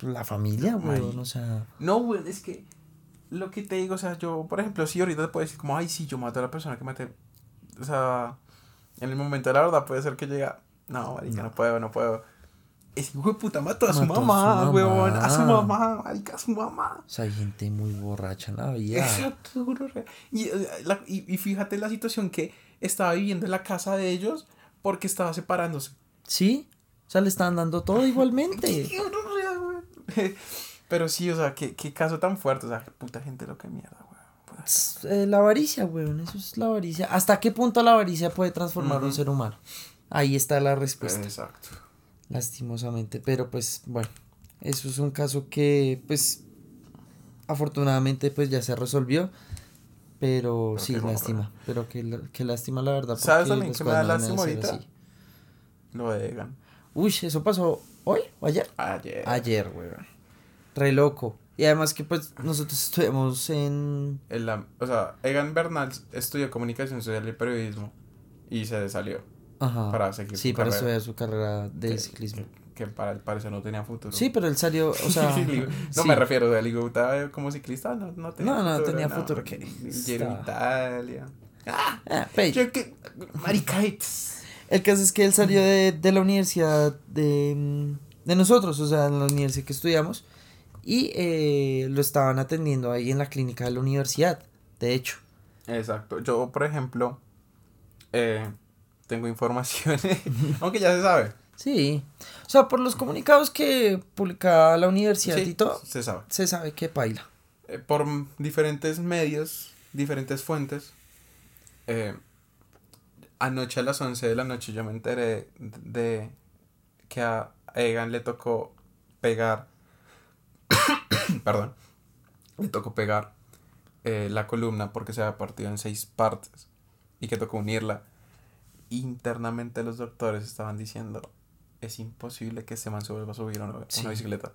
la familia, weón, o sea, No, güey, es que lo que te digo, o sea, yo, por ejemplo, sí, ahorita te puedo decir como, ay, sí, yo maté a la persona que maté. O sea, en el momento de la verdad puede ser que llega, no, marica, no, puedo, no puedo. Ese hijo de puta mató a su Mató a su mamá, mamá. weón, a su mamá, marica, a su mamá. o sea, hay gente muy borracha en la vida. Exacto, Y, la- y, y fíjate la situación que estaba viviendo en la casa de ellos porque estaba separándose. ¿Sí? O sea, le están dando todo igualmente. <laughs> <laughs> Pero sí, o sea, qué, qué caso tan fuerte. O sea, puta gente lo que mierda, Es, eh, la avaricia, weón, eso es la avaricia. ¿Hasta qué punto la avaricia puede transformar a un ser humano? Ahí está la respuesta, Exacto. Lastimosamente. Pero pues, bueno, eso es un caso que, pues, afortunadamente, pues ya se resolvió. Pero Pero sí, lástima. Pero que, la- que lástima, la verdad. ¿Sabes también que me da lástima ahorita? así. Lo de Egan. Uy, eso pasó hoy o ayer. Ayer. Ayer, weón. Re loco. Y además que, pues, nosotros estudiamos en. El am- o sea, Egan Bernal estudió comunicación social y periodismo y se salió Ajá. para seguir Sí, su para carrera. su carrera de Que- ciclismo. Que, que para el parecer no tenía futuro. Sí, pero él salió, o sea. <laughs> No sí. me refiero, o sea, digo, como ciclista, no, no tenía No, no futuro. tenía futuro, que Giro Italia. Ah, Yo que. Maricates. El caso es que él salió de, de la universidad de, mm, de nosotros, o sea, en la universidad que estudiamos, y eh, lo estaban atendiendo ahí en la clínica de la universidad, de hecho. Exacto. Yo, por ejemplo, eh, tengo información, <laughs> aunque ya se sabe. Sí. O sea, por los comunicados que publicaba la universidad Sí, y todo, se sabe. se sabe que paila. Eh, por diferentes medios, diferentes fuentes. eh, anoche a las 11 de la noche yo me enteré de que a Egan le tocó pegar. <coughs> perdón. Le tocó pegar eh, la columna porque se había partido en seis partes y que tocó unirla. Internamente los doctores estaban diciendo, es imposible que este man se vuelva a subir a una, Sí. una bicicleta.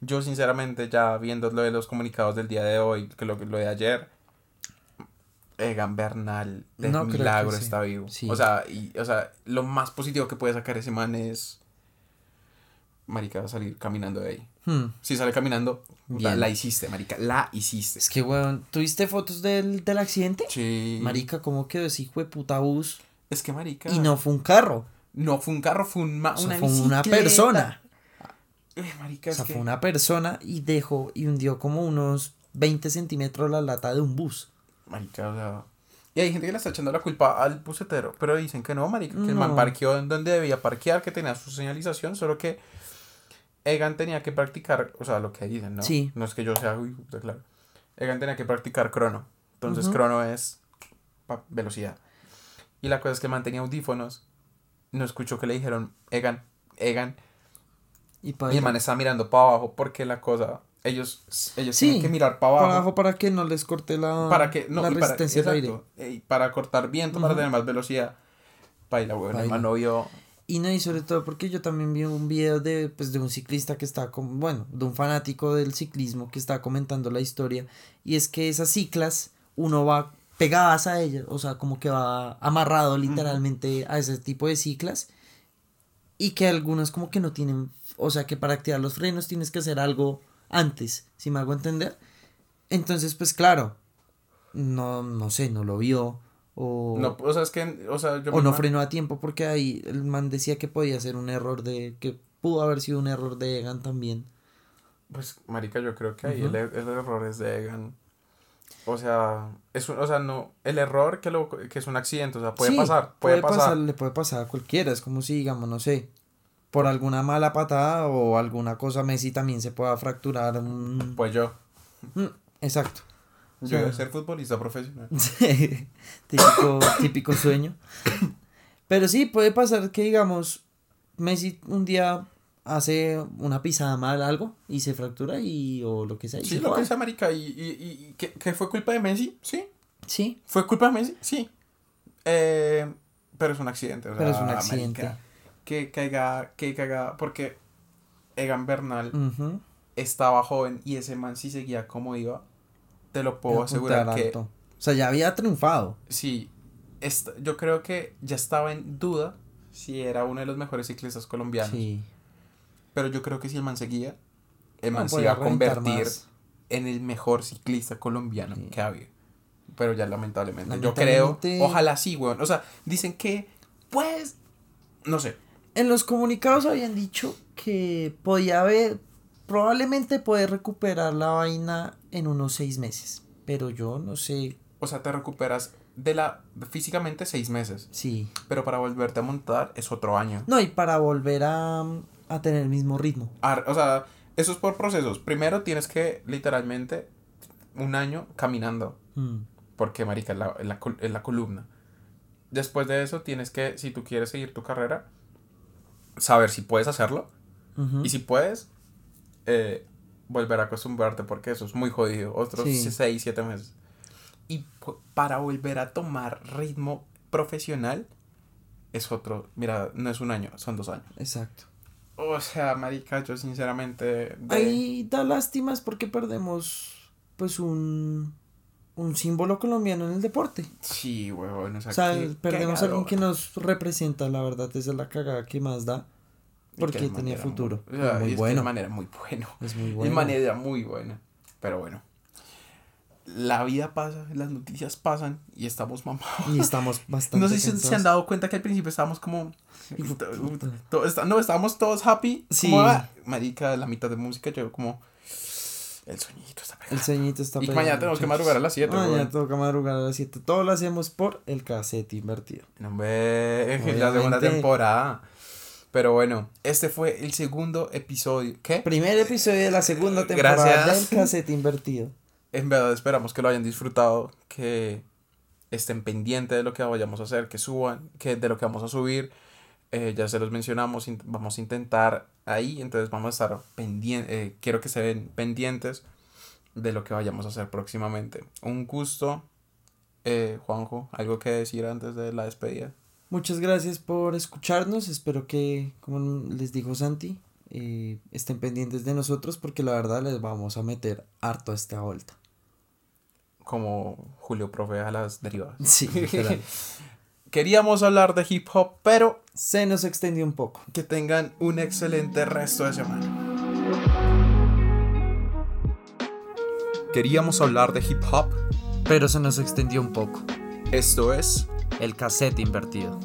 Yo sinceramente ya viendo lo de los comunicados del día de hoy, que lo, lo de ayer, Egan Bernal de No milagro sí. está vivo. Sí. O sea, y, o sea, lo más positivo que puede sacar ese man es marica va a salir caminando de ahí. Hmm. Si sale caminando, la, la hiciste, marica, la hiciste. Es que, weón, ¿tuviste fotos del, del accidente? Sí. Marica, ¿cómo quedó ese hijo de puta bus? Es que marica. Y no fue un carro. No fue un carro, fue un ma- O sea, una fue una persona. Eh, marica, O es sea, que- fue una persona y dejó y hundió como unos 20 centímetros la lata de un bus. Marica, o sea. Y hay gente que le está echando la culpa al bucetero, pero dicen que no, marica, que el man parqueó en donde debía parquear, que tenía su señalización, solo que Egan tenía que practicar, o sea, lo que dicen, ¿no? Sí. No es que yo sea, uy, claro. Egan tenía que practicar crono. Entonces, crono es velocidad. Y la cosa es que mantenía audífonos. No escuchó que le dijeron, Egan, Egan. Y para Y el man estaba mirando para abajo porque la cosa, ellos, ellos Sí, tienen que mirar para abajo. para abajo para que no les corte la, para que no la para, resistencia aire. exacto, eh, y para cortar viento para Ujú. tener más velocidad baila weón el man no vio Y no, y sobre todo porque yo también vi un video de, pues, de un ciclista que está, con, bueno, de un fanático del ciclismo que está comentando la historia. Y es que esas ciclas, uno va pegadas a ellas, o sea, como que va amarrado literalmente a ese tipo de ciclas. Y que algunas como que no tienen, o sea, que para activar los frenos tienes que hacer algo antes, si me hago entender. Entonces, pues claro, no, no sé, no lo vio. O, no o sea es que o sea yo o no ima- frenó a tiempo porque ahí el man decía que podía ser un error de que pudo haber sido un error de Egan también pues marica yo creo que ahí Ujú. el, er- el error es de Egan o sea es un- o sea no el error que lo que es un accidente o sea puede Sí, pasar puede, pasar, le puede pasar a cualquiera es como si digamos no sé por alguna mala patada o alguna cosa Messi también se pueda fracturar un... pues yo. Mm, exacto. Yo voy a ser futbolista profesional. <laughs> típico típico sueño. <coughs> Pero sí puede pasar que digamos Messi un día hace una pisada mal algo y se fractura y o lo que sea y sí se lo que es marica y, y, y que, que fue culpa de Messi sí sí ¿Fue culpa de Messi? Sí. Eh, pero es un accidente. o Pero es un accidente. que caiga, que caiga, porque Egan Bernal estaba joven y ese man si seguía como iba, te lo puedo asegurar que alto. O sea, ya había triunfado. sí, est- yo creo que ya estaba en duda si era uno de los mejores ciclistas colombianos. Sí. Pero yo creo que si el man seguía, el man No, se iba a convertir más. en el mejor ciclista colombiano Sí. que ha habido. Pero ya lamentablemente. Yo creo, Lamentablemente- ojalá sí, weón. O sea, dicen que, pues, no sé. En los comunicados habían dicho que podía haber, probablemente puede recuperar la vaina en unos seis meses. Pero yo no sé. O sea, te recuperas de la físicamente seis meses. Sí. Pero para volverte a montar es otro año. No, y para volver a, a tener el mismo ritmo. Ar- o sea, eso es por procesos. Primero tienes que, literalmente, un año caminando. Mm. Porque, marica, es la, la, la columna. Después de eso, tienes que, si tú quieres seguir tu carrera, saber si puedes hacerlo. Y si puedes, eh, volver a acostumbrarte porque eso es muy jodido. Otros Sí. 6, 7 meses. Y para volver a tomar ritmo profesional, es otro. Mira, no es un año, son dos años. Exacto. O sea, marica, yo sinceramente. de- Ahí da lástimas porque perdemos pues un, un símbolo colombiano en el deporte. Sí, huevón. O sea, O sea, perdemos a alguien que nos representa, la verdad, esa es la cagada que más da. Porque tenía futuro. Muy, o sea, muy y es bueno. el man era muy bueno. Es muy bueno. man era muy bueno. Pero bueno. La vida pasa, las noticias pasan y estamos mamados. Y estamos <laughs> bastante. No sé si se han dado cuenta que al principio estábamos como. Todo no, estábamos todos happy. Sí. Como, ah, marica, la mitad de música, yo como. El sueñito está pegado. El sueñito está Y pegado, mañana tenemos que madrugar a las 7, Mañana weón. toca madrugar a las 7. Todo lo hacemos por el cassette invertido. Hombre, la segunda temporada. Pero bueno, este fue el segundo episodio. ¿Qué? Primer episodio de la segunda temporada Gracias. del cassette invertido. En verdad esperamos que lo hayan disfrutado, que estén pendientes de lo que vayamos a hacer, que suban, que de lo que vamos a subir. Eh, ya se los mencionamos, vamos a intentar ahí, entonces vamos a estar pendientes, quiero que se ven pendientes de lo que vayamos a hacer próximamente. Un gusto. Eh, Juanjo, ¿algo que decir antes de la despedida? Muchas gracias por escucharnos. Espero que, como les dijo Santi, eh, estén pendientes de nosotros porque la verdad les vamos a meter harto a esta vuelta. Como Julio Profe a las derivadas. Sí. <laughs> Queríamos hablar de hip hop, pero Se nos extendió un poco. que tengan un excelente resto de semana. Queríamos hablar de hip hop. Pero se nos extendió un poco. Esto es El cassette invertido.